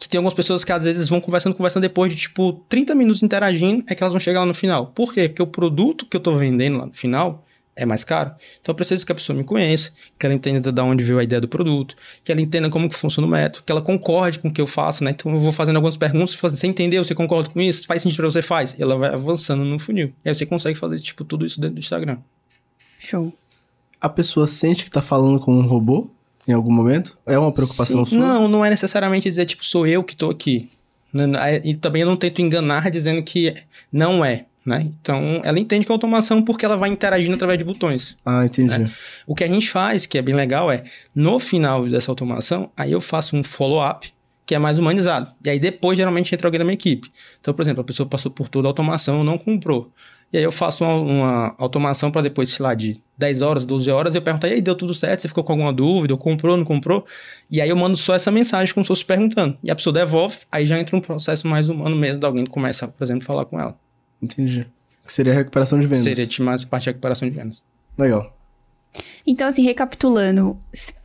Speaker 3: que tem algumas pessoas que às vezes vão conversando, conversando depois de tipo 30 minutos interagindo, é que elas vão chegar lá no final. Por quê? Porque o produto que eu tô vendendo lá no final, é mais caro. Então eu preciso que a pessoa me conheça, que ela entenda de onde veio a ideia do produto, que ela entenda como que funciona o método, que ela concorde com o que eu faço, né? Então eu vou fazendo algumas perguntas, fazendo, você entendeu? Você concorda com isso? Faz sentido para você? Faz. E ela vai avançando no funil. E aí você consegue fazer, tipo, tudo isso dentro do Instagram.
Speaker 1: Show.
Speaker 2: A pessoa sente que tá falando com um robô em algum momento? É uma preocupação
Speaker 3: Sim.
Speaker 2: sua?
Speaker 3: Não, não é necessariamente dizer, tipo, sou eu que tô aqui. E também eu não tento enganar dizendo que não é. Né? Então, ela entende que é automação porque ela vai interagindo através de botões.
Speaker 2: Ah, entendi.
Speaker 3: Né? O que a gente faz, que é bem legal, é no final dessa automação, aí eu faço um follow-up que é mais humanizado. E aí depois, geralmente, entra alguém da minha equipe. Então, por exemplo, a pessoa passou por toda a automação, não comprou. E aí eu faço uma, uma automação para depois, sei lá, de 10 horas, 12 horas, eu pergunto, e aí, deu tudo certo? Você ficou com alguma dúvida? Ou comprou, não comprou? E aí eu mando só essa mensagem como se fosse perguntando. E a pessoa devolve, aí já entra um processo mais humano mesmo, de alguém que começa, por exemplo, a falar com ela.
Speaker 2: Entendi. Que seria a recuperação de vendas.
Speaker 3: Seria mais parte de recuperação de vendas.
Speaker 2: Legal.
Speaker 1: Então, assim, recapitulando,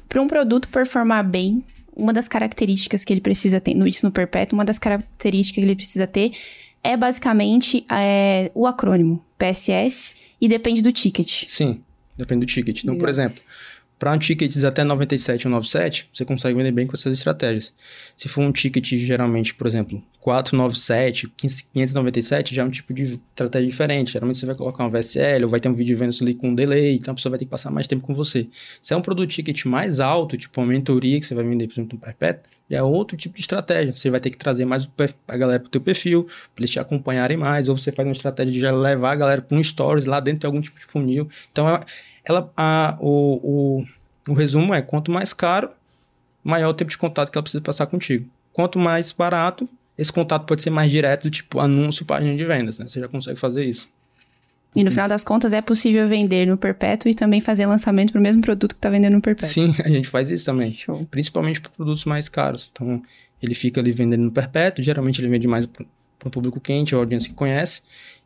Speaker 1: para um produto performar bem, uma das características que ele precisa ter, isso no perpétuo, uma das características que ele precisa ter é basicamente é, o acrônimo PSS e depende do ticket.
Speaker 3: Sim, depende do ticket. Então, por exemplo, para um ticket até 97 ou 97, você consegue vender bem com essas estratégias. Se for um ticket geralmente, por exemplo, 497, 597, já é um tipo de estratégia diferente. Geralmente você vai colocar um VSL ou vai ter um vídeo vendo ali com um delay, então a pessoa vai ter que passar mais tempo com você. Se é um produto ticket mais alto, tipo uma mentoria que você vai vender, por exemplo, no perpétuo, é outro tipo de estratégia. Você vai ter que trazer mais a galera para o teu perfil, para eles te acompanharem mais, ou você faz uma estratégia de já levar a galera para um stories lá dentro de algum tipo de funil. Então é ela, a, o, o, o resumo é: quanto mais caro, maior o tempo de contato que ela precisa passar contigo. Quanto mais barato, esse contato pode ser mais direto, tipo anúncio, página de vendas, né? Você já consegue fazer isso.
Speaker 1: E no final das contas é possível vender no perpétuo e também fazer lançamento para o mesmo produto que está vendendo no perpétuo.
Speaker 3: Sim, a gente faz isso também.
Speaker 1: Show.
Speaker 3: Principalmente para produtos mais caros. Então, ele fica ali vendendo no perpétuo, geralmente ele vende mais para um público quente, a audiência que conhece.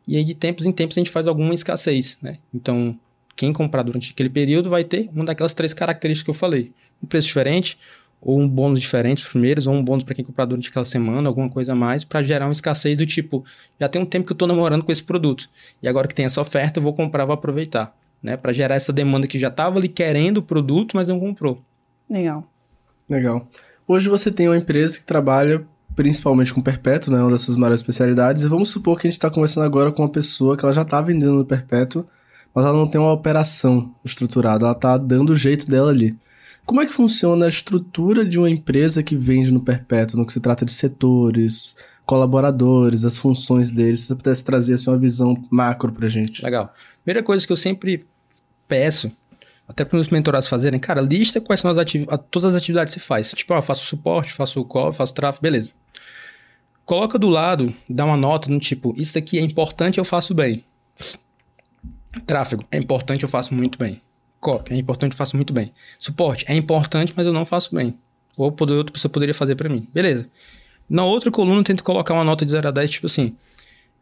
Speaker 3: E aí, de tempos em tempos, a gente faz alguma escassez, né? Então, quem comprar durante aquele período vai ter uma daquelas três características que eu falei. Um preço diferente, ou um bônus diferente os primeiros, ou um bônus para quem comprar durante aquela semana, alguma coisa a mais, para gerar uma escassez do tipo, já tem um tempo que eu estou namorando com esse produto, e agora que tem essa oferta, eu vou comprar, vou aproveitar, né? Para gerar essa demanda que já estava ali querendo o produto, mas não comprou.
Speaker 1: Legal.
Speaker 2: Legal. Hoje você tem uma empresa que trabalha principalmente com perpétuo, né? Uma das suas maiores especialidades, e vamos supor que a gente está conversando agora com uma pessoa que ela já está vendendo no perpétuo, mas ela não tem uma operação estruturada, ela está dando o jeito dela ali. Como é que funciona a estrutura de uma empresa que vende no perpétuo, no que se trata de setores, colaboradores, as funções deles? Se você pudesse trazer assim, uma visão macro pra gente.
Speaker 3: Legal. Primeira coisa que eu sempre peço, até para os mentorados fazerem, cara, lista quais são as atividades, todas as atividades que você faz. Tipo, ah, faço suporte, faço call, faço tráfego, beleza. Coloca do lado, dá uma nota no tipo, isso aqui é importante, eu faço bem. Tráfego, é importante, eu faço muito bem. Copy, é importante, eu faço muito bem. Suporte, é importante, mas eu não faço bem. Ou outra pessoa poderia fazer para mim. Beleza. Na outra coluna, eu tento colocar uma nota de 0 a 10, tipo assim,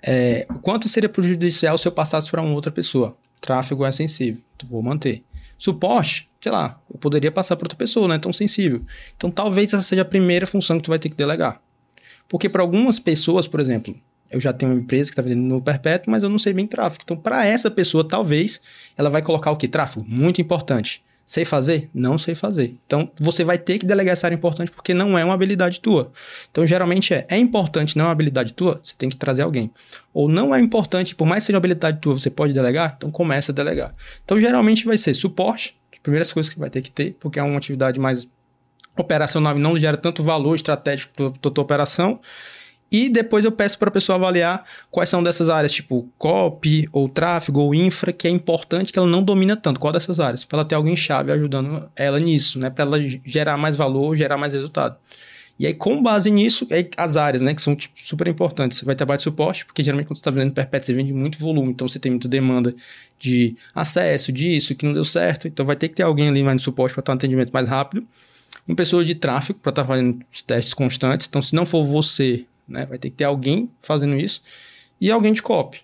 Speaker 3: é, quanto seria prejudicial se eu passasse para uma outra pessoa? Tráfego é sensível, então vou manter. Suporte, sei lá, eu poderia passar para outra pessoa, não é tão sensível. Então talvez essa seja a primeira função que tu vai ter que delegar. Porque para algumas pessoas, por exemplo, eu já tenho uma empresa que está vendendo no perpétuo, mas eu não sei bem tráfego. Então, para essa pessoa, talvez, ela vai colocar o que? Tráfego? Muito importante. Sei fazer? Não sei fazer. Então, você vai ter que delegar essa área importante porque não é uma habilidade tua. Então, geralmente é, é importante, não é uma habilidade tua, você tem que trazer alguém. Ou não é importante, por mais que seja uma habilidade tua, você pode delegar, então começa a delegar. Então, geralmente vai ser suporte, primeiras coisas que vai ter que ter, porque é uma atividade mais operacional e não gera tanto valor estratégico para a tua operação. E depois eu peço para a pessoa avaliar quais são dessas áreas, tipo copy, ou tráfego, ou infra, que é importante que ela não domina tanto. Qual dessas áreas? Para ela ter alguém chave ajudando ela nisso, né? Para ela gerar mais valor, gerar mais resultado. E aí, com base nisso, é as áreas, né, que são tipo, super importantes. Você vai trabalhar de suporte, porque geralmente quando você está vendendo perpétuo, você vende muito volume, então você tem muita demanda de acesso, disso, que não deu certo. Então vai ter que ter alguém ali mais no suporte para ter um atendimento mais rápido. Uma pessoa de tráfego para estar tá fazendo testes constantes. Então, se não for você né? Vai ter que ter alguém fazendo isso e alguém de copy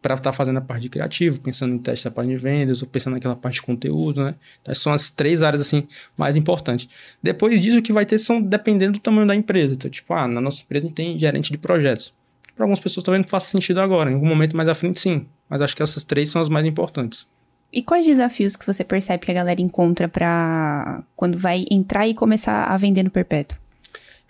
Speaker 3: para estar tá fazendo a parte de criativo, pensando em teste da página de vendas, ou pensando naquela parte de conteúdo, né? Então, essas são as três áreas, assim, mais importantes. Depois disso, o que vai ter são dependendo do tamanho da empresa. Então, tipo, ah, na nossa empresa a gente tem gerente de projetos. Para algumas pessoas talvez não faça sentido agora, em algum momento mais à frente sim. Mas acho que essas três são as mais importantes.
Speaker 1: E quais desafios que você percebe que a galera encontra para quando vai entrar e começar a vender no perpétuo?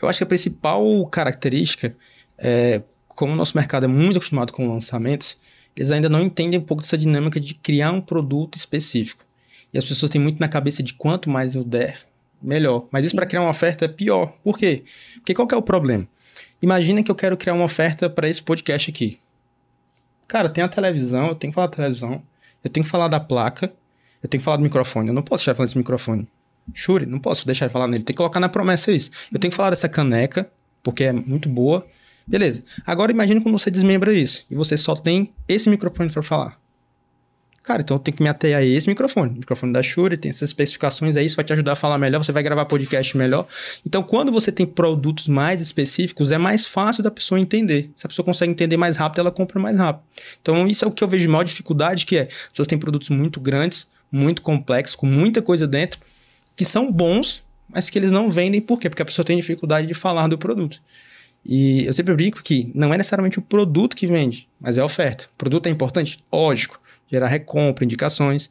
Speaker 3: Eu acho que a principal característica é, como o nosso mercado é muito acostumado com lançamentos, eles ainda não entendem um pouco dessa dinâmica de criar um produto específico. E as pessoas têm muito na cabeça de quanto mais eu der, melhor. Mas isso para criar uma oferta é pior. Por quê? Porque qual que é o problema? Imagina que eu quero criar uma oferta para esse podcast aqui. Cara, tem a televisão, eu tenho que falar da televisão, eu tenho que falar da placa, eu tenho que falar do microfone. Eu não posso deixar falando desse microfone. Shuri, não posso deixar de falar nele. Tem que colocar na promessa isso. Eu tenho que falar dessa caneca, porque é muito boa. Beleza. Agora imagine quando você desmembra isso e você só tem esse microfone para falar. Cara, então eu tenho que me ater a esse microfone. O microfone da Shure tem essas especificações aí, isso vai te ajudar a falar melhor, você vai gravar podcast melhor. Então, quando você tem produtos mais específicos, é mais fácil da pessoa entender. Se a pessoa consegue entender mais rápido, ela compra mais rápido. Então, isso é o que eu vejo de maior dificuldade, que é, as pessoas têm produtos muito grandes, muito complexos, com muita coisa dentro, que são bons, mas que eles não vendem. Por quê? Porque a pessoa tem dificuldade de falar do produto. E eu sempre brinco que não é necessariamente o produto que vende, mas é a oferta. O produto é importante? Lógico. Gerar recompra, indicações.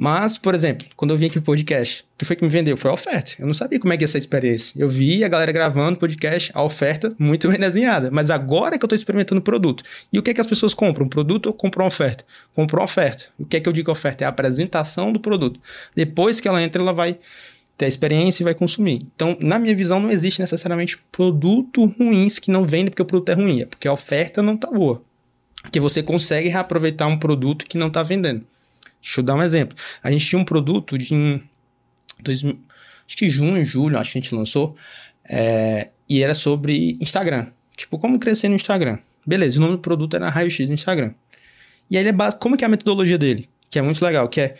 Speaker 3: Mas, por exemplo, quando eu vim aqui pro podcast, o que foi que me vendeu? Foi a oferta. Eu não sabia como é que ia ser a experiência. Eu vi a galera gravando podcast, a oferta muito bem desenhada. Mas agora que eu estou experimentando o produto. E o que é que as pessoas compram? Um produto ou compram uma oferta? Compram uma oferta. O que é que eu digo oferta? É a apresentação do produto. Depois que ela entra, ela vai ter a experiência e vai consumir. Então, na minha visão, não existe necessariamente produto ruins que não vendem porque o produto é ruim. É porque a oferta não está boa. Porque você consegue reaproveitar um produto que não está vendendo. Deixa eu dar um exemplo. A gente tinha um produto de em dois, acho que junho, julho, acho que a gente lançou, é, e era sobre Instagram. Tipo, como crescer no Instagram. Beleza, o nome do produto era raio-x no Instagram. E aí ele é básico, como que é a metodologia dele? Que é muito legal, que é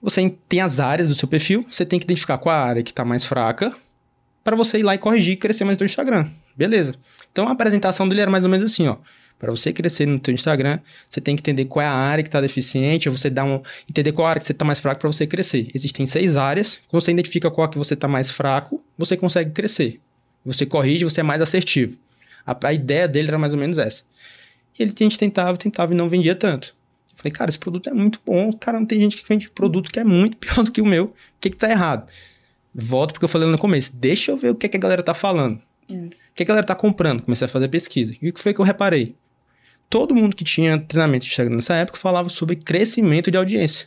Speaker 3: você tem as áreas do seu perfil, você tem que identificar qual a área que está mais fraca para você ir lá e corrigir e crescer mais no Instagram. Beleza. Então a apresentação dele era mais ou menos assim, ó. Para você crescer no teu Instagram, você tem que entender qual é a área que está deficiente, ou você dá um, entender qual área que você está mais fraco para você crescer. Existem seis áreas. Quando você identifica qual que você está mais fraco, você consegue crescer. Você corrige, você é mais assertivo. A, a ideia dele era mais ou menos essa. E ele, a gente tentava, tentava e não vendia tanto. Eu falei, cara, esse produto é muito bom. Cara, não tem gente que vende produto que é muito pior do que o meu. O que que tá errado? Volto porque eu falei no começo. Deixa eu ver o que, que a galera tá falando. Hum. O que a galera tá comprando. Comecei a fazer pesquisa. E o que foi que eu reparei? Todo mundo que tinha treinamento de Instagram nessa época falava sobre crescimento de audiência.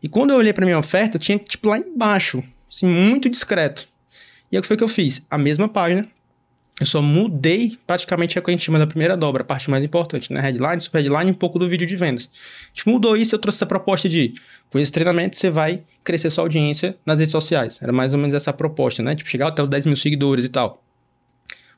Speaker 3: E quando eu olhei para minha oferta, tinha tipo lá embaixo, assim, muito discreto. E aí o que foi que eu fiz? A mesma página, eu só mudei praticamente a que da primeira dobra, a parte mais importante, né? Headline, subheadline e um pouco do vídeo de vendas. A gente mudou isso eu trouxe essa proposta de, com esse treinamento, você vai crescer sua audiência nas redes sociais. Era mais ou menos essa proposta, né? Tipo, chegar até os 10 mil seguidores e tal.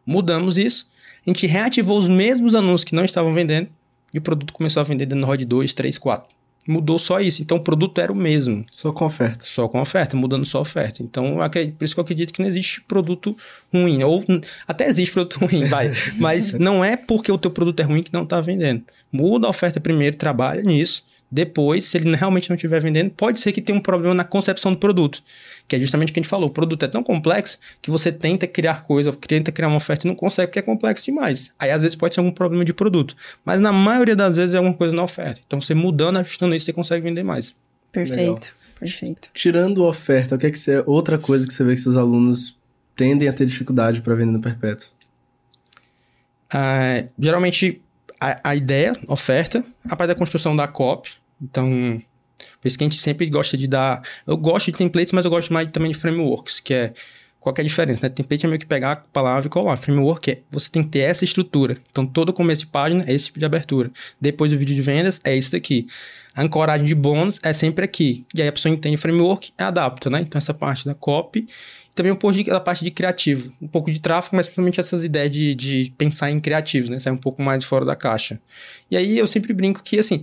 Speaker 3: Mudamos isso, a gente reativou os mesmos anúncios que não estavam vendendo e o produto começou a vender dentro ROD 2, 3, 4 mudou só isso. Então o produto era o mesmo.
Speaker 2: Só com oferta.
Speaker 3: Só com oferta, mudando só oferta. Então, acredito, por isso que eu acredito que não existe produto ruim. Ou até existe produto ruim, vai. Mas não é porque o teu produto é ruim que não está vendendo. Muda a oferta primeiro, trabalha nisso. Depois, se ele realmente não estiver vendendo, pode ser que tenha um problema na concepção do produto. Que é justamente o que a gente falou. O produto é tão complexo que você tenta criar coisa, tenta criar uma oferta e não consegue porque é complexo demais. Aí, às vezes, pode ser algum problema de produto. Mas na maioria das vezes é alguma coisa na oferta. Então, você mudando, ajustando isso, você consegue vender mais.
Speaker 1: Perfeito. Legal. Perfeito.
Speaker 2: Tirando oferta, o que é que você, outra coisa que você vê que seus alunos tendem a ter dificuldade para vender no perpétuo?
Speaker 3: Uh, geralmente a, a, ideia, oferta, a parte da construção da copy, então, por isso que a gente sempre gosta de dar. Eu gosto de templates, mas eu gosto mais também de frameworks, que é. Qual que é a diferença, né? Template é meio que pegar a palavra e colar. Framework é você tem que ter essa estrutura. Então, todo começo de página é esse tipo de abertura. Depois do vídeo de vendas é isso aqui. A ancoragem de bônus é sempre aqui. E aí a pessoa entende o framework e adapta, né? Então, essa parte da copy. E também um pouco da parte de criativo. Um pouco de tráfego, mas principalmente essas ideias de, de pensar em criativos, né? Sair um pouco mais fora da caixa. E aí eu sempre brinco que, assim,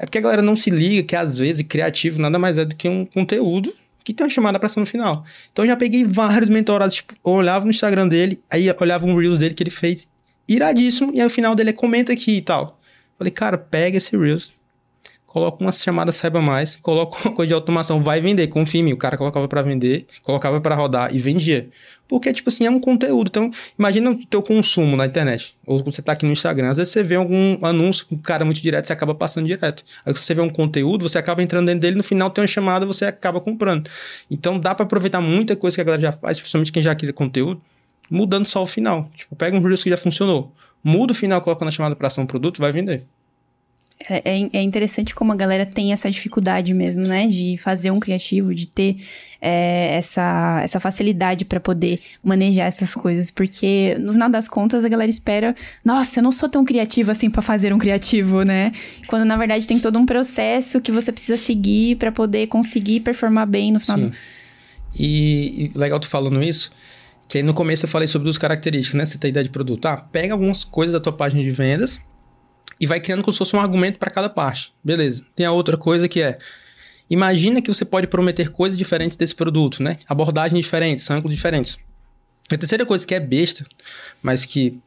Speaker 3: é porque a galera não se liga que às vezes criativo nada mais é do que um conteúdo que tem uma chamada pra ação no final. Então eu já peguei vários mentorados, tipo, eu olhava no Instagram dele, aí olhava um Reels dele que ele fez iradíssimo, e aí o final dele é comenta aqui e tal. Falei, cara, pega esse Reels, coloca uma chamada saiba mais, coloca uma coisa de automação, vai vender, confia em mim. O cara colocava para vender, colocava para rodar e vendia. Porque, tipo assim, é um conteúdo. Então, imagina o teu consumo na internet. Ou você tá aqui no Instagram, às vezes você vê algum anúncio com um cara muito direto, você acaba passando direto. Aí você vê um conteúdo, você acaba entrando dentro dele, no final tem uma chamada, você acaba comprando. Então, dá para aproveitar muita coisa que a galera já faz, principalmente quem já cria conteúdo, mudando só o final. Tipo, pega um Reels que já funcionou, muda o final, coloca na chamada para ação produto, vai vender.
Speaker 1: É, é, é, interessante como a galera tem essa dificuldade mesmo, né? De fazer um criativo, de ter é, essa, essa facilidade para poder manejar essas coisas. Porque, no final das contas, a galera espera... Nossa, eu não sou tão criativa assim para fazer um criativo, né? Quando, na verdade, tem todo um processo que você precisa seguir para poder conseguir performar bem no final. Sim. Do...
Speaker 3: E, e legal tu falando isso... Que aí no começo eu falei sobre duas características, né? Você tem ideia de produto. Ah, pega algumas coisas da tua página de vendas e vai criando como se fosse um argumento para cada parte. Beleza. Tem a outra coisa que é imagina que você pode prometer coisas diferentes desse produto, né? Abordagens diferentes, ângulos diferentes. A terceira coisa que é besta, mas que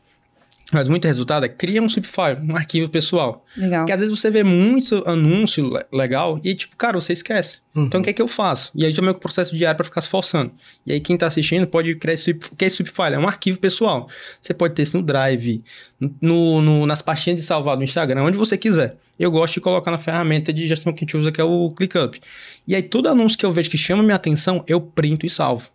Speaker 3: faz muito resultado é cria um subfile, um arquivo pessoal.
Speaker 1: Legal.
Speaker 3: Que às vezes você vê muito anúncio legal e tipo, cara, você esquece. Uhum. Então o que é que eu faço? E aí também o processo diário para ficar se forçando. E aí quem tá assistindo pode criar esse o que é esse subfile? É um arquivo pessoal. Você pode ter isso no Drive, no, no, nas pastinhas de salvar no Instagram, onde você quiser. Eu gosto de colocar na ferramenta de gestão que a gente usa, que é o ClickUp. E aí todo anúncio que eu vejo que chama minha atenção, eu printo e salvo.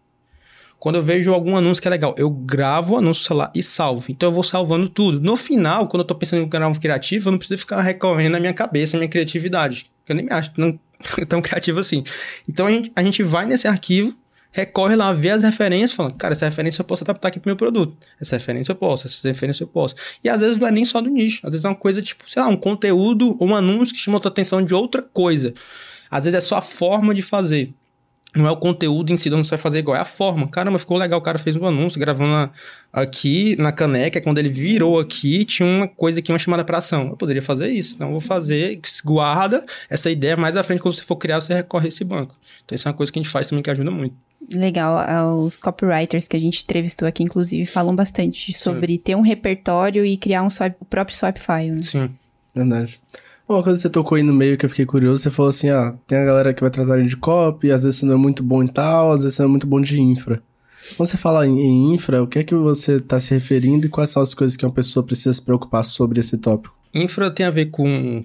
Speaker 3: Quando eu vejo algum anúncio que é legal, eu gravo o anúncio celular e salvo. Então eu vou salvando tudo. No final, quando eu tô pensando em um canal criativo, eu não preciso ficar recorrendo na minha cabeça, na minha criatividade. Eu nem me acho tão, tão criativo assim. Então a gente, a gente vai nesse arquivo, recorre lá, vê as referências, fala, cara, essa referência eu posso adaptar aqui pro meu produto. Essa referência eu posso, essa referência eu posso. E às vezes não é nem só do nicho, às vezes é uma coisa tipo, sei lá, um conteúdo ou um anúncio que chama a tua atenção de outra coisa. Às vezes é só a forma de fazer. Não é o conteúdo em si, não você vai fazer igual, é a forma. Caramba, ficou legal, o cara fez um anúncio gravando aqui na caneca, quando ele virou aqui, tinha uma coisa aqui, uma chamada para ação. Eu poderia fazer isso, então eu vou fazer, guarda essa ideia mais à frente, quando você for criar, você recorre a esse banco. Então isso é uma coisa que a gente faz também que ajuda muito.
Speaker 1: Legal, os copywriters que a gente entrevistou aqui, inclusive, falam bastante sobre Sim. ter um repertório e criar um swap, o próprio swap file. Né?
Speaker 3: Sim.
Speaker 2: Verdade. Uma coisa que você tocou aí no meio que eu fiquei curioso, você falou assim, ah, tem a galera que vai tratar de copy, às vezes você não é muito bom em tal, às vezes você não é muito bom de infra. Quando você fala em, infra, o que é que você está se referindo e quais são as coisas que uma pessoa precisa se preocupar sobre esse tópico?
Speaker 3: Infra tem a ver com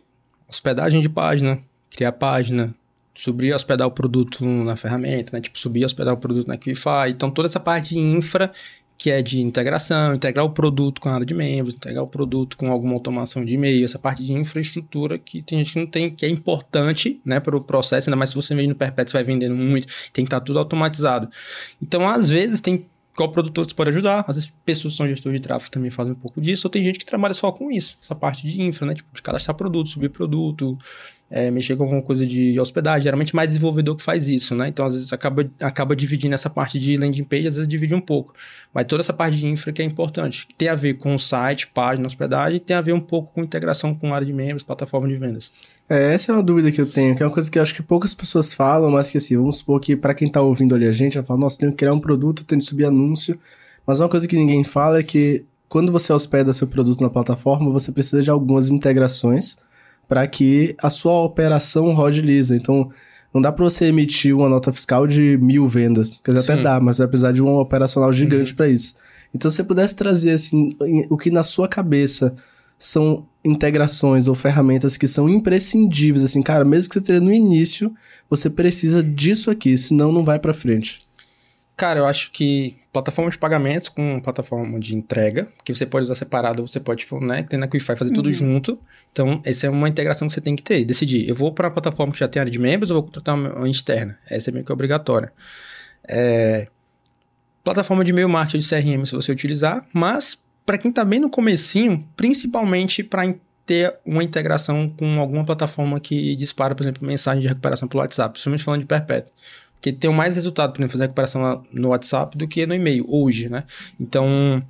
Speaker 3: hospedagem de página, criar página, subir e hospedar o produto na ferramenta, né? Tipo, subir e hospedar o produto na Qify. Então, toda essa parte de infra que é de integração, integrar o produto com a área de membros, integrar o produto com alguma automação de e-mail, essa parte de infraestrutura que tem gente que não tem, que é importante, né, para o processo, ainda mais se você vende no perpétuo, você vai vendendo muito, tem que estar tá tudo automatizado. Então, às vezes, tem qual produtor você pode ajudar. Às vezes, pessoas que são gestores de tráfego também fazem um pouco disso, ou tem gente que trabalha só com isso, essa parte de infra, né? Tipo, de cadastrar produto, subir produto, é, mexer com alguma coisa de hospedagem. Geralmente, mais desenvolvedor que faz isso, né? Então, às vezes, acaba, acaba dividindo essa parte de landing page, às vezes divide um pouco. Mas toda essa parte de infra que é importante, que tem a ver com o site, página, hospedagem, tem a ver um pouco com integração com área de membros, plataforma de vendas.
Speaker 2: É, essa é uma dúvida que eu tenho, que é uma coisa que eu acho que poucas pessoas falam, mas que assim, vamos supor que para quem tá ouvindo ali a gente, ela fala, nossa, tenho que criar um produto, tenho que subir anúncio, mas uma coisa que ninguém fala é que quando você hospeda seu produto na plataforma, você precisa de algumas integrações para que a sua operação rode lisa. Então, não dá para você emitir uma nota fiscal de mil vendas. Quer dizer, Sim. até dá, mas vai precisar de um operacional gigante uhum. para isso. Então, se você pudesse trazer assim, o que na sua cabeça são integrações ou ferramentas que são imprescindíveis, assim, cara, mesmo que você tenha no início, você precisa disso aqui, senão não vai para frente.
Speaker 3: Cara, eu acho que plataforma de pagamentos com plataforma de entrega, que você pode usar separado, você pode, tipo, né, ter na Qify fazer uhum. tudo junto. Então, essa é uma integração que você tem que ter. Decidir, eu vou para a plataforma que já tem área de membros ou vou contratar uma externa? Essa é meio que obrigatória. É... Plataforma de e-mail marketing de CRM se você utilizar, mas para quem está bem no comecinho, principalmente para ter uma integração com alguma plataforma que dispara, por exemplo, mensagem de recuperação pelo WhatsApp, principalmente falando de perpétuo. Porque tem mais resultado para fazer recuperação no WhatsApp do que no e-mail hoje, né? Então,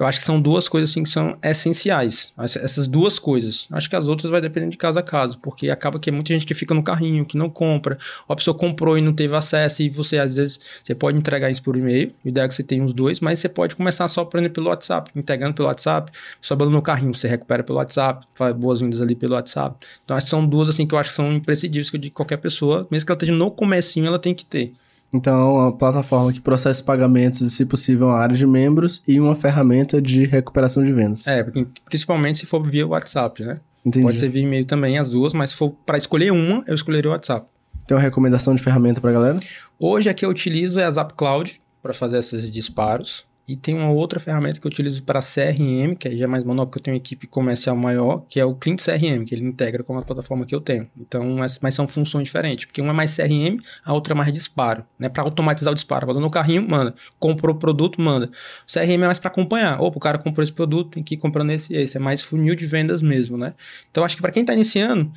Speaker 3: eu acho que são duas coisas assim que são essenciais. Essas duas coisas. Acho que as outras vai depender de caso a caso, porque acaba que é muita gente que fica no carrinho, que não compra, ou a pessoa comprou e não teve acesso, e você às vezes você pode entregar isso por e-mail, o ideal é que você tenha os dois, mas você pode começar só por pelo WhatsApp, entregando pelo WhatsApp, sobrando no carrinho, você recupera pelo WhatsApp, faz boas-vindas ali pelo WhatsApp. Então, acho que são duas assim que eu acho que são imprescindíveis de qualquer pessoa, mesmo que ela esteja no comecinho, ela tem que ter.
Speaker 2: Então, uma plataforma que processa pagamentos e, se possível, uma área de membros e uma ferramenta de recuperação de vendas.
Speaker 3: É, principalmente se for via WhatsApp, né? Entendi. Pode ser via e-mail também, as duas, mas se for para escolher uma, eu escolheria o WhatsApp.
Speaker 2: Tem uma recomendação de ferramenta para galera?
Speaker 3: Hoje a que eu utilizo é a Zap Cloud para fazer esses disparos. E tem uma outra ferramenta que eu utilizo para CRM, que já é mais manual, porque eu tenho uma equipe comercial maior, que é o Client CRM, que ele integra com a plataforma que eu tenho. Então, mas, mas são funções diferentes, porque uma é mais CRM, a outra é mais disparo, né? Para automatizar o disparo. Falando no carrinho, manda. Comprou o produto, manda. O CRM é mais para acompanhar. Opa, o cara comprou esse produto, tem que ir comprando esse e esse. É mais funil de vendas mesmo, né? Então, acho que para quem está iniciando,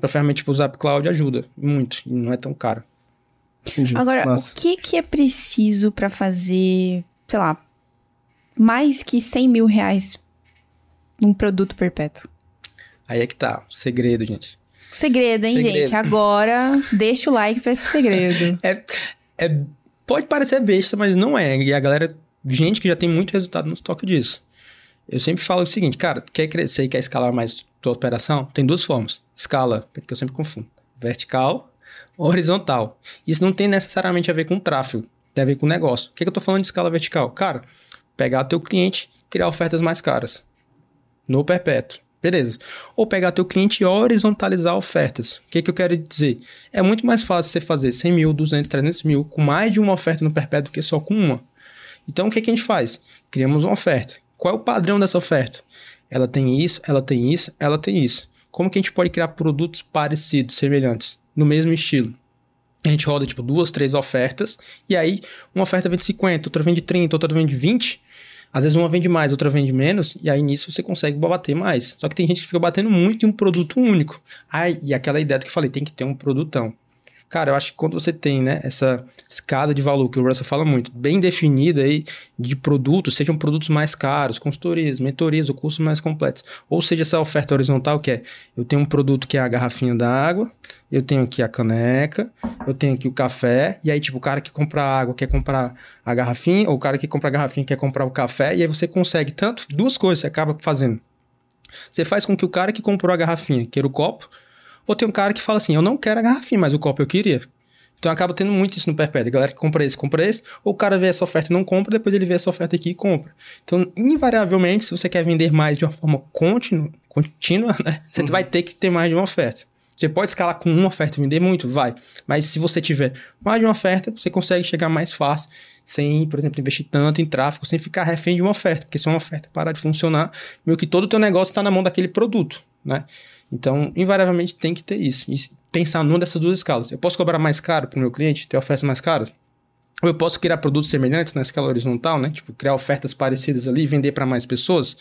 Speaker 3: para ferramenta tipo o Zap Cloud ajuda muito, e não é tão caro.
Speaker 1: Entendi. Agora, Nossa. o que, que é preciso para fazer sei lá, mais que 100 mil reais num produto perpétuo.
Speaker 3: Aí é que tá, segredo, gente.
Speaker 1: Segredo, hein, segredo. gente? Agora, deixa o like pra esse segredo.
Speaker 3: é, é, pode parecer besta, mas não é. E a galera, gente que já tem muito resultado nos toca disso. Eu sempre falo o seguinte, cara, quer crescer e quer escalar mais tua operação? Tem duas formas. Escala, porque eu sempre confundo. Vertical, horizontal. Isso não tem necessariamente a ver com tráfego tem a ver com o negócio. O que, que eu estou falando de escala vertical? Cara, pegar teu cliente, criar ofertas mais caras no perpétuo. Beleza. Ou pegar teu cliente e horizontalizar ofertas. O que, que eu quero dizer? É muito mais fácil você fazer 100 mil, 200, 300 mil com mais de uma oferta no perpétuo do que só com uma. Então, o que, que a gente faz? Criamos uma oferta. Qual é o padrão dessa oferta? Ela tem isso, ela tem isso, ela tem isso. Como que a gente pode criar produtos parecidos, semelhantes, no mesmo estilo? A gente roda, tipo, duas, três ofertas. E aí, uma oferta vende 50, outra vende 30, outra vende 20. Às vezes uma vende mais, outra vende menos, e aí nisso você consegue bater mais. Só que tem gente que fica batendo muito em um produto único. Ai, e aquela ideia que eu falei, tem que ter um produtão. Cara, eu acho que quando você tem, né, essa escada de valor que o Russell fala muito, bem definida aí de produtos, sejam produtos mais caros, consultorias, mentorias ou cursos mais completos. Ou seja, essa oferta horizontal que é, eu tenho um produto que é a garrafinha d'água, eu tenho aqui a caneca, eu tenho aqui o café, e aí, tipo, o cara que compra água quer comprar a garrafinha, ou o cara que compra a garrafinha quer comprar o café, e aí você consegue tanto, duas coisas você acaba fazendo. Você faz com que o cara que comprou a garrafinha queira o copo, ou tem um cara que fala assim, eu não quero a garrafinha, mas o copo eu queria. Então acaba tendo muito isso no perpétuo. A galera que compra esse, compra esse, ou o cara vê essa oferta e não compra, depois ele vê essa oferta aqui e compra. Então, invariavelmente, se você quer vender mais de uma forma contínua, contínua né? Você uhum. vai ter que ter mais de uma oferta. Você pode escalar com uma oferta e vender muito? Vai. Mas se você tiver mais de uma oferta, você consegue chegar mais fácil, sem, por exemplo, investir tanto em tráfego, sem ficar refém de uma oferta. Porque se uma oferta parar de funcionar, meio que todo o teu negócio está na mão daquele produto, né? Então, invariavelmente tem que ter isso. E pensar numa dessas duas escalas. Eu posso cobrar mais caro para o meu cliente, ter ofertas mais caras? Ou eu posso criar produtos semelhantes na escala horizontal, né? Tipo, criar ofertas parecidas ali e vender para mais pessoas?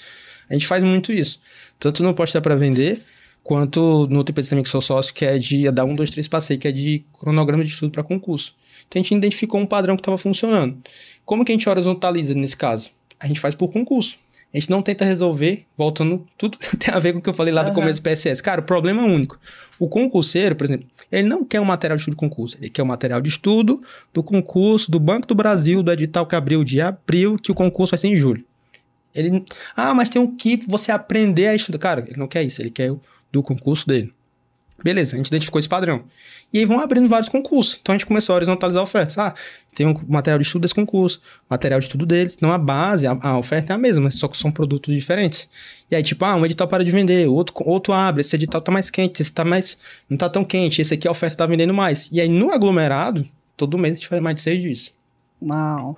Speaker 3: A gente faz muito isso. Tanto no Posta para Vender, quanto no outro também que sou sócio, que é de dar um, dois, três passei, que é de cronograma de estudo para concurso. Então a gente identificou um padrão que estava funcionando. Como que a gente horizontaliza nesse caso? A gente faz por concurso. A gente não tenta resolver, voltando, tudo tem a ver com o que eu falei lá do começo do PSS. Cara, o problema é único. O concurseiro, por exemplo, ele não quer um material de estudo de concurso, ele quer um material de estudo do concurso do Banco do Brasil, do edital que abriu de abril, que o concurso vai ser em julho. Ele, ah, mas tem um que você aprender a estudar. Cara, ele não quer isso, ele quer o do concurso dele. Beleza, a gente identificou esse padrão. E aí vão abrindo vários concursos. Então a gente começou a horizontalizar ofertas. Ah, tem um material de estudo desse concurso, material de estudo deles. Não a base, a, a, oferta é a mesma, só que são produtos diferentes. E aí, tipo, ah, um edital para de vender, outro, outro abre, esse edital tá mais quente, esse tá mais. não tá tão quente, esse aqui a oferta tá vendendo mais. E aí, no aglomerado, todo mês a gente faz mais de seis dias.
Speaker 1: Uau.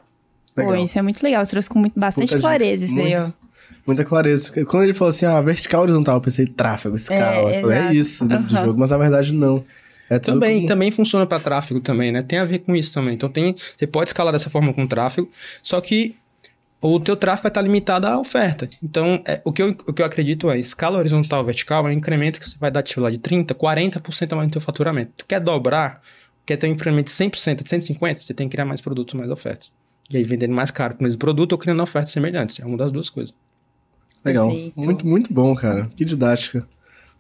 Speaker 1: Legal. Pô, isso é muito legal. Você trouxe com muito, bastante Puta clareza isso aí, ó.
Speaker 2: Muita clareza. Quando ele falou assim, ah, vertical horizontal, eu pensei, tráfego, escala. É, falei, é isso uhum. do jogo, mas na verdade não.
Speaker 3: É também, como... também funciona para tráfego também, né? Tem a ver com isso também. Então tem, você pode escalar dessa forma com tráfego, só que o teu tráfego vai estar limitado à oferta. Então, é, o, que eu, o que eu acredito é, escala horizontal, vertical, é um incremento que você vai dar, tipo, lá de 30%, 40% a mais no teu faturamento. Tu quer dobrar, quer ter um incremento de 100%, de 150%, você tem que criar mais produtos, mais ofertas. E aí, vendendo mais caro com o mesmo produto ou criando ofertas semelhantes. É uma das duas coisas.
Speaker 2: Legal. Perfeito. Muito, muito bom, cara. Que didática.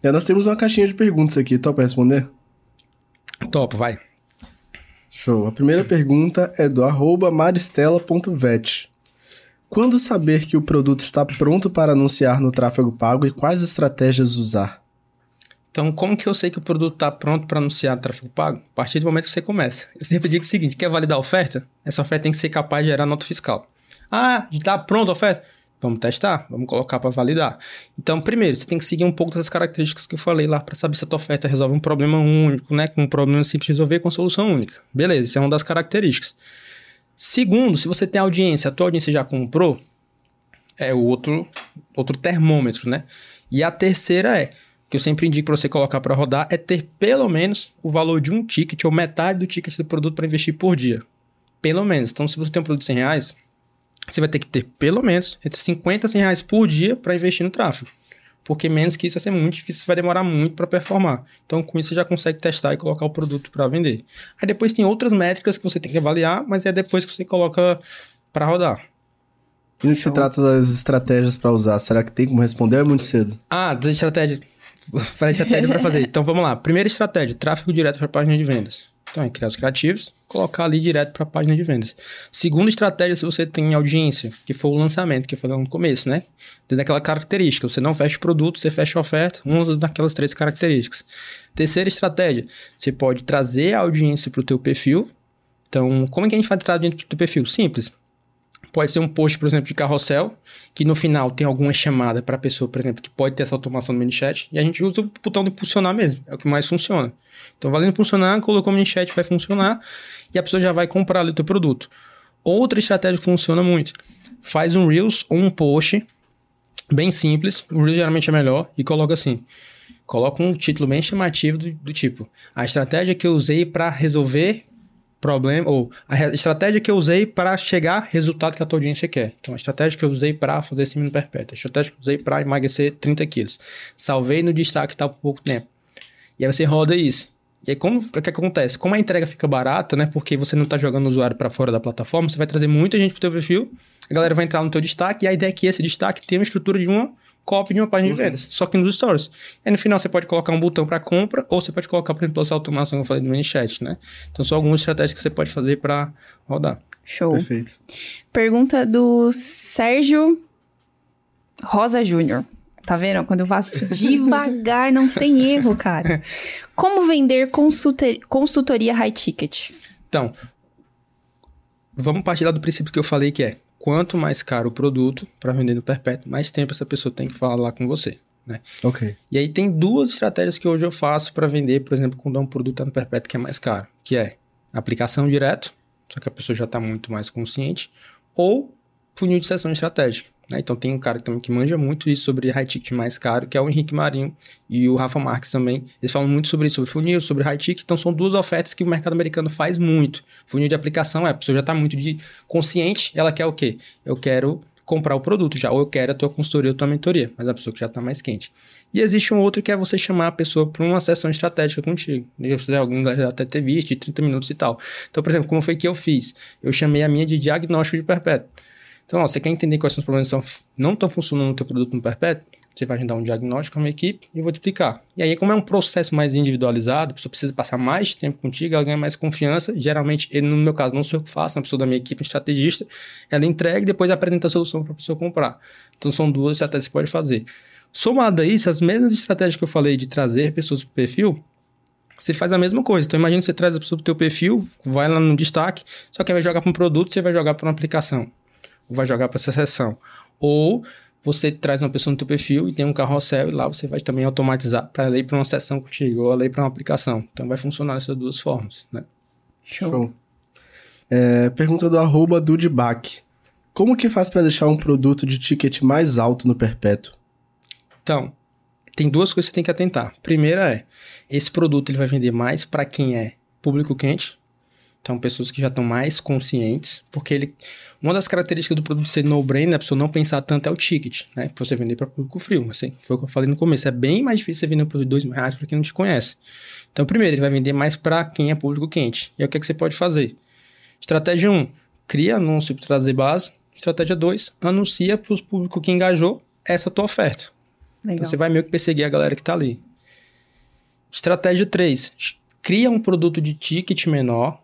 Speaker 2: E nós temos uma caixinha de perguntas aqui. Topa responder?
Speaker 3: Top, vai.
Speaker 2: Show. A primeira pergunta é do arroba maristela.vet. Quando saber que o produto está pronto para anunciar no tráfego pago e quais estratégias usar?
Speaker 3: Então, como que eu sei que o produto está pronto para anunciar no tráfego pago? A partir do momento que você começa. Eu sempre digo o seguinte: quer validar a oferta? Essa oferta tem que ser capaz de gerar nota fiscal. Ah, está pronto a oferta? Vamos testar, vamos colocar para validar. Então, primeiro, você tem que seguir um pouco dessas características que eu falei lá para saber se a tua oferta resolve um problema único, né? Com um problema simples de resolver com solução única. Beleza, isso é uma das características. Segundo, se você tem audiência, a tua audiência já comprou, é o outro, outro termômetro, né? E a terceira é, que eu sempre indico para você colocar para rodar, é ter pelo menos o valor de um ticket ou metade do ticket do produto para investir por dia. Pelo menos. Então, se você tem um produto de 100 reais, você vai ter que ter pelo menos entre 50 e 100 reais por dia para investir no tráfego. Porque menos que isso vai ser muito difícil, vai demorar muito para performar. Então, com isso, você já consegue testar e colocar o produto para vender. Aí depois tem outras métricas que você tem que avaliar, mas é depois que você coloca para rodar.
Speaker 2: Então, se trata das estratégias para usar, será que tem como responder ou é muito cedo?
Speaker 3: Ah, das estratégias. Falei estratégia para fazer. Então vamos lá. Primeira estratégia: tráfego direto para a página de vendas. Então, é criar os criativos, colocar ali direto para a página de vendas. Segunda estratégia, se você tem audiência, que foi o lançamento, que foi no começo, né? Dentro daquela característica. Você não fecha o produto, você fecha a oferta, uma daquelas três características. Terceira estratégia, você pode trazer a audiência para o teu perfil. Então, como é que a gente vai trazer dentro do perfil? Simples. Pode ser um post, por exemplo, de carrossel, que no final tem alguma chamada para a pessoa, por exemplo, que pode ter essa automação no chat e a gente usa o botão de impulsionar mesmo, é o que mais funciona. Então, valendo impulsionar, colocou o chat vai funcionar e a pessoa já vai comprar ali o teu produto. Outra estratégia que funciona muito, faz um Reels ou um post bem simples, o Reels geralmente é melhor, e coloca assim, coloca um título bem chamativo do, do tipo: a estratégia que eu usei para resolver problema, ou a estratégia que eu usei para chegar resultado que a tua audiência quer. Então, a estratégia que eu usei para fazer esse mínimo perpétuo, a estratégia que eu usei para emagrecer 30 quilos. Salvei no destaque tá por pouco tempo. E aí você roda isso. E aí, como, o que, que acontece? Como a entrega fica barata, né? Porque você não está jogando o usuário para fora da plataforma, você vai trazer muita gente pro teu perfil, a galera vai entrar no teu destaque, e a ideia é que esse destaque tenha uma estrutura de uma copy de uma página uhum. de vendas, só que nos stories. Aí no final você pode colocar um botão para compra, ou você pode colocar, por exemplo, essa automação que eu falei no chat, né? Então são algumas estratégias que você pode fazer para rodar.
Speaker 1: Show.
Speaker 2: Perfeito.
Speaker 1: Pergunta do Sérgio Rosa Júnior. Tá vendo? Quando eu faço devagar, não tem erro, cara. Como vender consultoria, consultoria high ticket?
Speaker 3: Então, vamos partir lá do princípio que eu falei que é quanto mais caro o produto para vender no perpétuo, mais tempo essa pessoa tem que falar com você. Né?
Speaker 2: Ok.
Speaker 3: E aí tem duas estratégias que hoje eu faço para vender, por exemplo, quando é um produto no perpétuo que é mais caro, que é aplicação direto, só que a pessoa já está muito mais consciente, ou funil de sessão estratégica. Né? Então tem um cara também que manja muito isso sobre high ticket mais caro, que é o Henrique Marinho e o Rafa Marques também. Eles falam muito sobre isso, sobre funil, sobre high ticket. Então são duas ofertas que o mercado americano faz muito. Funil de aplicação é, a pessoa já está muito de consciente, ela quer o quê? Eu quero comprar o produto já, ou eu quero a tua consultoria ou a tua mentoria, mas a pessoa que já está mais quente. E existe um outro que é você chamar a pessoa para uma sessão estratégica contigo. Alguns já até ter visto, de 30 minutos e tal. Então, por exemplo, como foi que eu fiz? Eu chamei a minha de diagnóstico de perpétuo. Então, ó, você quer entender quais são os problemas que não estão funcionando no teu produto no perpétuo? Você vai dar um diagnóstico com uma equipe e eu vou te explicar. E aí, como é um processo mais individualizado, a pessoa precisa passar mais tempo contigo, ela ganha mais confiança. Geralmente, ele, no meu caso, não sou eu que faço, é uma pessoa da minha equipe, um estrategista. Ela entrega e depois apresenta a solução para a pessoa comprar. Então, são duas estratégias que você pode fazer. Somado a isso, as mesmas estratégias que eu falei de trazer pessoas para o perfil, você faz a mesma coisa. Então, imagina você traz a pessoa para o teu perfil, vai lá no destaque, só que de jogar para um produto, você vai jogar para uma aplicação vai jogar para essa sessão. Ou você traz uma pessoa no teu perfil e tem um carrossel e lá você vai também automatizar para ir para uma sessão contigo ou ir para uma aplicação. Então vai funcionar dessas duas formas, né?
Speaker 2: Show. Show. É, pergunta do arroba Dudback. Como que faz para deixar um produto de ticket mais alto no perpétuo?
Speaker 3: Então, tem duas coisas que você tem que atentar. Primeira é, esse produto ele vai vender mais para quem é público quente, então, pessoas que já estão mais conscientes, porque ele, uma das características do produto ser no-brainer, a pessoa não pensar tanto é o ticket, né? Pra você vender para público frio, assim, foi o que eu falei no começo, é bem mais difícil você vender um produto de dois mil reais para quem não te conhece. Então, primeiro, ele vai vender mais para quem é público quente. E aí, o que, é que você pode fazer? Estratégia 1, um, cria anúncio para trazer base. Estratégia 2, anuncia para os públicos que engajou essa tua oferta. Legal. Então, você vai meio que perseguir a galera que está ali. Estratégia 3, cria um produto de ticket menor,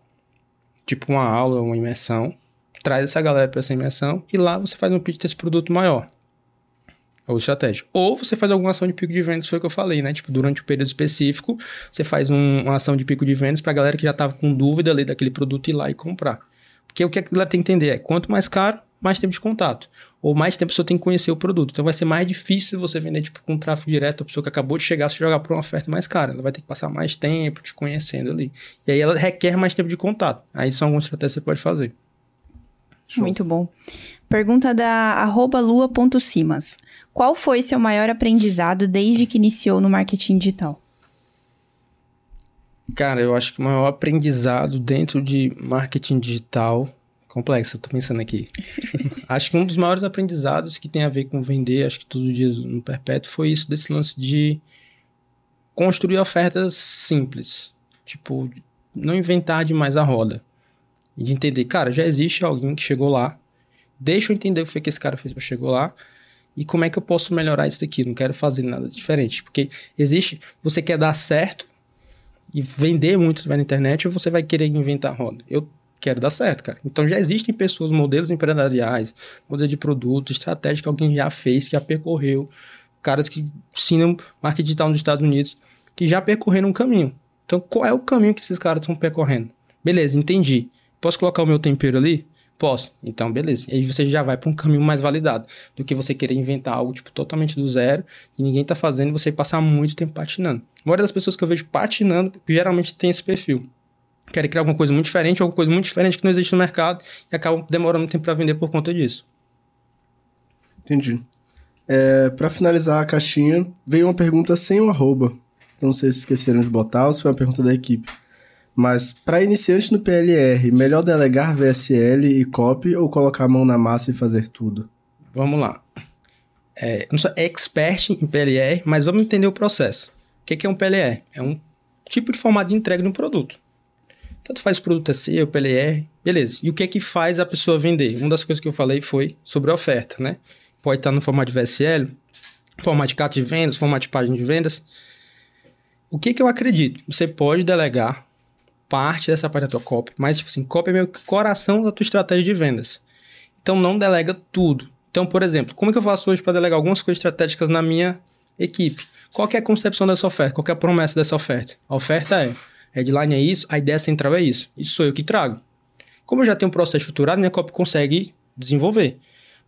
Speaker 3: tipo uma aula, uma imersão, traz essa galera para essa imersão e lá você faz um pitch desse produto maior. Ou estratégia. Ou você faz alguma ação de pico de vendas, foi o que eu falei, né? Tipo, durante um período específico, você faz um, uma ação de pico de vendas para a galera que já estava com dúvida ali daquele produto ir lá e comprar. Porque o que a galera tem que entender é, quanto mais caro, mais tempo de contato. Ou mais tempo a pessoa tem que conhecer o produto. Então vai ser mais difícil você vender tipo, com tráfego direto, a pessoa que acabou de chegar, se jogar por uma oferta mais cara. Ela vai ter que passar mais tempo te conhecendo ali. E aí ela requer mais tempo de contato. Aí são algumas estratégias que você pode fazer.
Speaker 1: Show. Muito bom. Pergunta da lua.simas. Qual foi seu maior aprendizado desde que iniciou no marketing digital?
Speaker 3: Cara, eu acho que o maior aprendizado dentro de marketing digital complexa, tô pensando aqui. acho que um dos maiores aprendizados que tem a ver com vender, acho que todos os dias no Perpétuo, foi isso desse lance de construir ofertas simples. Tipo, não inventar demais a roda. E de entender, cara, já existe alguém que chegou lá, deixa eu entender o que foi que esse cara fez para chegar lá e como é que eu posso melhorar isso daqui. Não quero fazer nada diferente. Porque existe, você quer dar certo e vender muito na internet ou você vai querer inventar roda. Eu quero dar certo, cara. Então já existem pessoas, modelos empresariais, modelo de produto, estratégia que alguém já fez, que já percorreu, caras que ensinam marketing digital nos Estados Unidos, que já percorreram um caminho. Então qual é o caminho que esses caras estão percorrendo? Beleza, entendi. Posso colocar o meu tempero ali? Posso. Então, beleza. Aí você já vai para um caminho mais validado do que você querer inventar algo tipo totalmente do zero e ninguém tá fazendo você passar muito tempo patinando. A maioria das pessoas que eu vejo patinando geralmente tem esse perfil querem criar alguma coisa muito diferente, alguma coisa muito diferente que não existe no mercado e acabam demorando tempo para vender por conta disso.
Speaker 2: Entendi. É, para finalizar a caixinha, veio uma pergunta sem o um arroba. Não sei se esqueceram de botar ou se foi uma pergunta da equipe. Mas, para iniciante no PLR, melhor delegar VSL e copy ou colocar a mão na massa e fazer tudo?
Speaker 3: Vamos lá. É, não sou expert em PLR, mas vamos entender o processo. O que é um PLR? É um tipo de formato de entrega de um produto. Tanto faz produto assim, o PLR, beleza. E o que é que faz a pessoa vender? Uma das coisas que eu falei foi sobre oferta, né? Pode estar no formato de VSL, formato de carta de vendas, formato de página de vendas. O que que eu acredito? Você pode delegar parte dessa parte da tua copy, mas, tipo assim, copy é meio que coração da tua estratégia de vendas. Então, não delega tudo. Então, por exemplo, como é que eu faço hoje para delegar algumas coisas estratégicas na minha equipe? Qual é a concepção dessa oferta? Qual é a promessa dessa oferta? A oferta é, headline é isso, a ideia central é isso. Isso sou eu que trago. Como eu já tenho um processo estruturado, minha copy consegue desenvolver.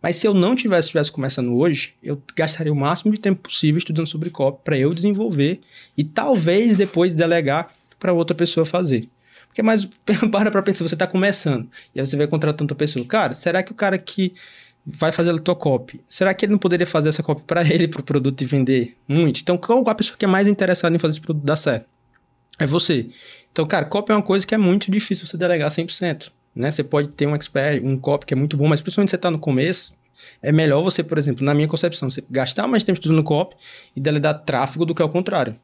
Speaker 3: Mas se eu não tivesse, estivesse começando hoje, eu gastaria o máximo de tempo possível estudando sobre copy para eu desenvolver e talvez depois delegar para outra pessoa fazer. Porque mais para para pensar, você está começando e aí você vai contratar outra pessoa. Cara, será que o cara que vai fazer a tua copy, será que ele não poderia fazer essa copy para ele, para o produto e vender muito? Então, qual a pessoa que é mais interessada em fazer esse produto dar certo? É você. Então, cara, copy é uma coisa que é muito difícil você delegar 100%. Né? Você pode ter um expert, um copy que é muito bom, mas principalmente você está no começo, é melhor você, por exemplo, na minha concepção, você gastar mais tempo estudando copy e delegar tráfego do que ao contrário.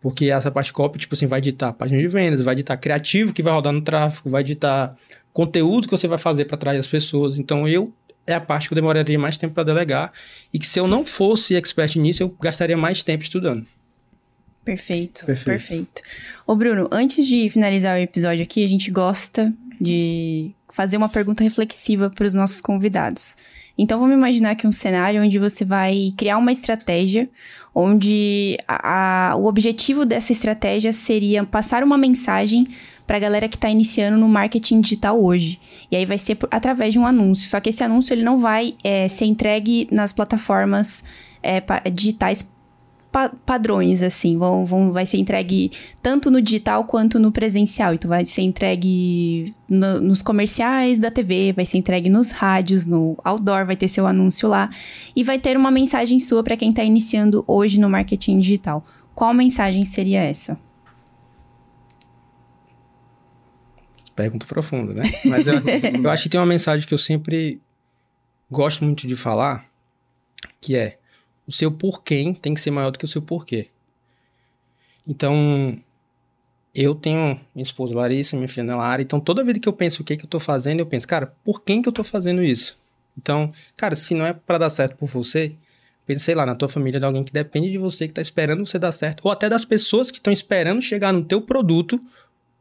Speaker 3: Porque essa parte copy, tipo assim, vai editar página de vendas, vai editar criativo que vai rodar no tráfego, vai editar conteúdo que você vai fazer para atrair as pessoas. Então, eu é a parte que eu demoraria mais tempo para delegar e que se eu não fosse expert nisso, eu gastaria mais tempo estudando.
Speaker 1: Perfeito, perfeito. perfeito. Ô Bruno, antes de finalizar o episódio aqui, a gente gosta de fazer uma pergunta reflexiva para os nossos convidados. Então vamos imaginar aqui um cenário onde você vai criar uma estratégia onde a, a, o objetivo dessa estratégia seria passar uma mensagem para a galera que está iniciando no marketing digital hoje. E aí vai ser por, através de um anúncio. Só que esse anúncio ele não vai é, ser entregue nas plataformas é, digitais pa padrões, assim. Vão, vão, vai ser entregue tanto no digital quanto no presencial. Então, vai ser entregue no, nos comerciais da TV, vai ser entregue nos rádios, no outdoor, vai ter seu anúncio lá. E vai ter uma mensagem sua para quem está iniciando hoje no marketing digital. Qual mensagem seria essa?
Speaker 3: Pergunta profunda, né? Mas eu, eu acho que tem uma mensagem que eu sempre gosto muito de falar, que é o seu porquê tem que ser maior do que o seu porquê. Então, eu tenho minha esposa Larissa, minha filha Lara, então toda vez que eu penso o que, que eu tô fazendo, eu penso, cara, por quem que eu tô fazendo isso? Então, cara, se não é para dar certo por você, pense, sei lá, na tua família de alguém que depende de você, que tá esperando você dar certo, ou até das pessoas que estão esperando chegar no teu produto,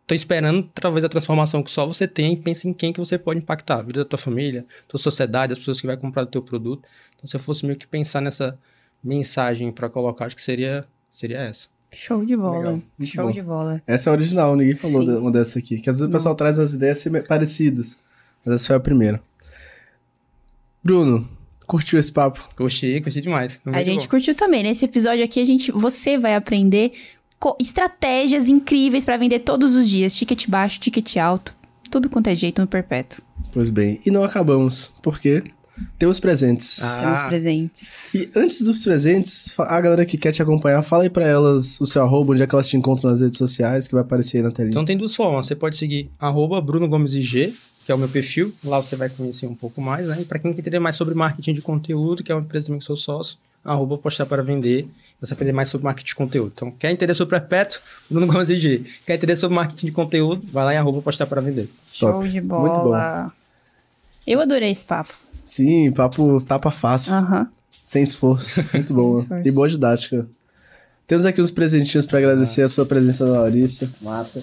Speaker 3: estão esperando através da transformação que só você tem, pense em quem que você pode impactar, a vida da tua família, tua sociedade, as pessoas que vai comprar o teu produto. Então, se eu fosse meio que pensar nessa mensagem para colocar, acho que seria, seria essa.
Speaker 1: Show de bola. Show bom. de bola.
Speaker 2: Essa é a original, ninguém falou Sim. uma dessa aqui. Que às vezes Não. o pessoal traz as ideias parecidas. Mas essa foi a primeira. Bruno, curtiu esse papo?
Speaker 3: Curti, curti demais.
Speaker 1: a gente bom. curtiu também. Nesse episódio aqui, a gente, você vai aprender estratégias incríveis para vender todos os dias. Ticket baixo, ticket alto. Tudo quanto é jeito no perpétuo.
Speaker 2: Pois bem, e não acabamos. Por quê? Temos presentes.
Speaker 1: Ah. Temos presentes.
Speaker 2: E antes dos presentes, a galera que quer te acompanhar, fala aí pra elas o seu arroba, onde é que elas te encontram nas redes sociais, que vai aparecer aí na telinha.
Speaker 3: Então tem duas formas. Você pode seguir arroba Bruno Gomes IG, que é o meu perfil. Lá você vai conhecer um pouco mais, né? E pra quem quer entender mais sobre marketing de conteúdo, que é uma empresa que eu sou sócio, arroba postar para vender. Você aprender mais sobre marketing de conteúdo. Então, quer entender sobre perpétuo? Bruno Gomes IG. Quer entender sobre marketing de conteúdo? Vai lá em arroba postar para vender.
Speaker 1: Show Top. de bola. Muito bom. Eu adorei esse papo.
Speaker 2: Sim, papo tapa fácil. Sem esforço. Muito bom. e boa didática. Temos aqui uns presentinhos para agradecer ah. a sua presença da Larissa. Mata.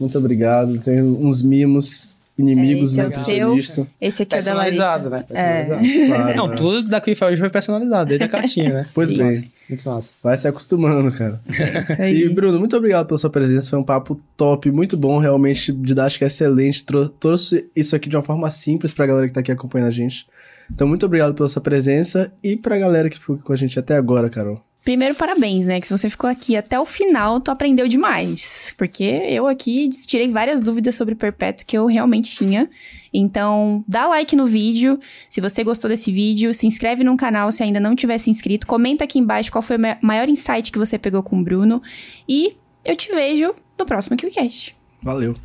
Speaker 2: Muito obrigado. Tem uns mimos inimigos
Speaker 1: é, esse é o seu, Esse aqui é da Larissa.
Speaker 3: Né? Personalizado, é. Claro, não, né? tudo da Quick hoje foi personalizado, desde a caixinha, né?
Speaker 2: pois Sim. bem.
Speaker 3: Muito massa.
Speaker 2: Vai se acostumando, cara. É isso aí. E, Bruno, muito obrigado pela sua presença. Foi um papo top, muito bom, realmente, didática excelente. Trou trouxe isso aqui de uma forma simples pra galera que tá aqui acompanhando a gente. Então, muito obrigado pela sua presença e pra galera que ficou com a gente até agora, Carol.
Speaker 1: Primeiro, parabéns, né? Que se você ficou aqui até o final, tu aprendeu demais. Porque eu aqui tirei várias dúvidas sobre Perpétuo que eu realmente tinha. Então, dá like no vídeo. Se você gostou desse vídeo, se inscreve no canal se ainda não tiver se inscrito. Comenta aqui embaixo qual foi o maior insight que você pegou com o Bruno. E eu te vejo no próximo KiwiCast.
Speaker 2: Valeu.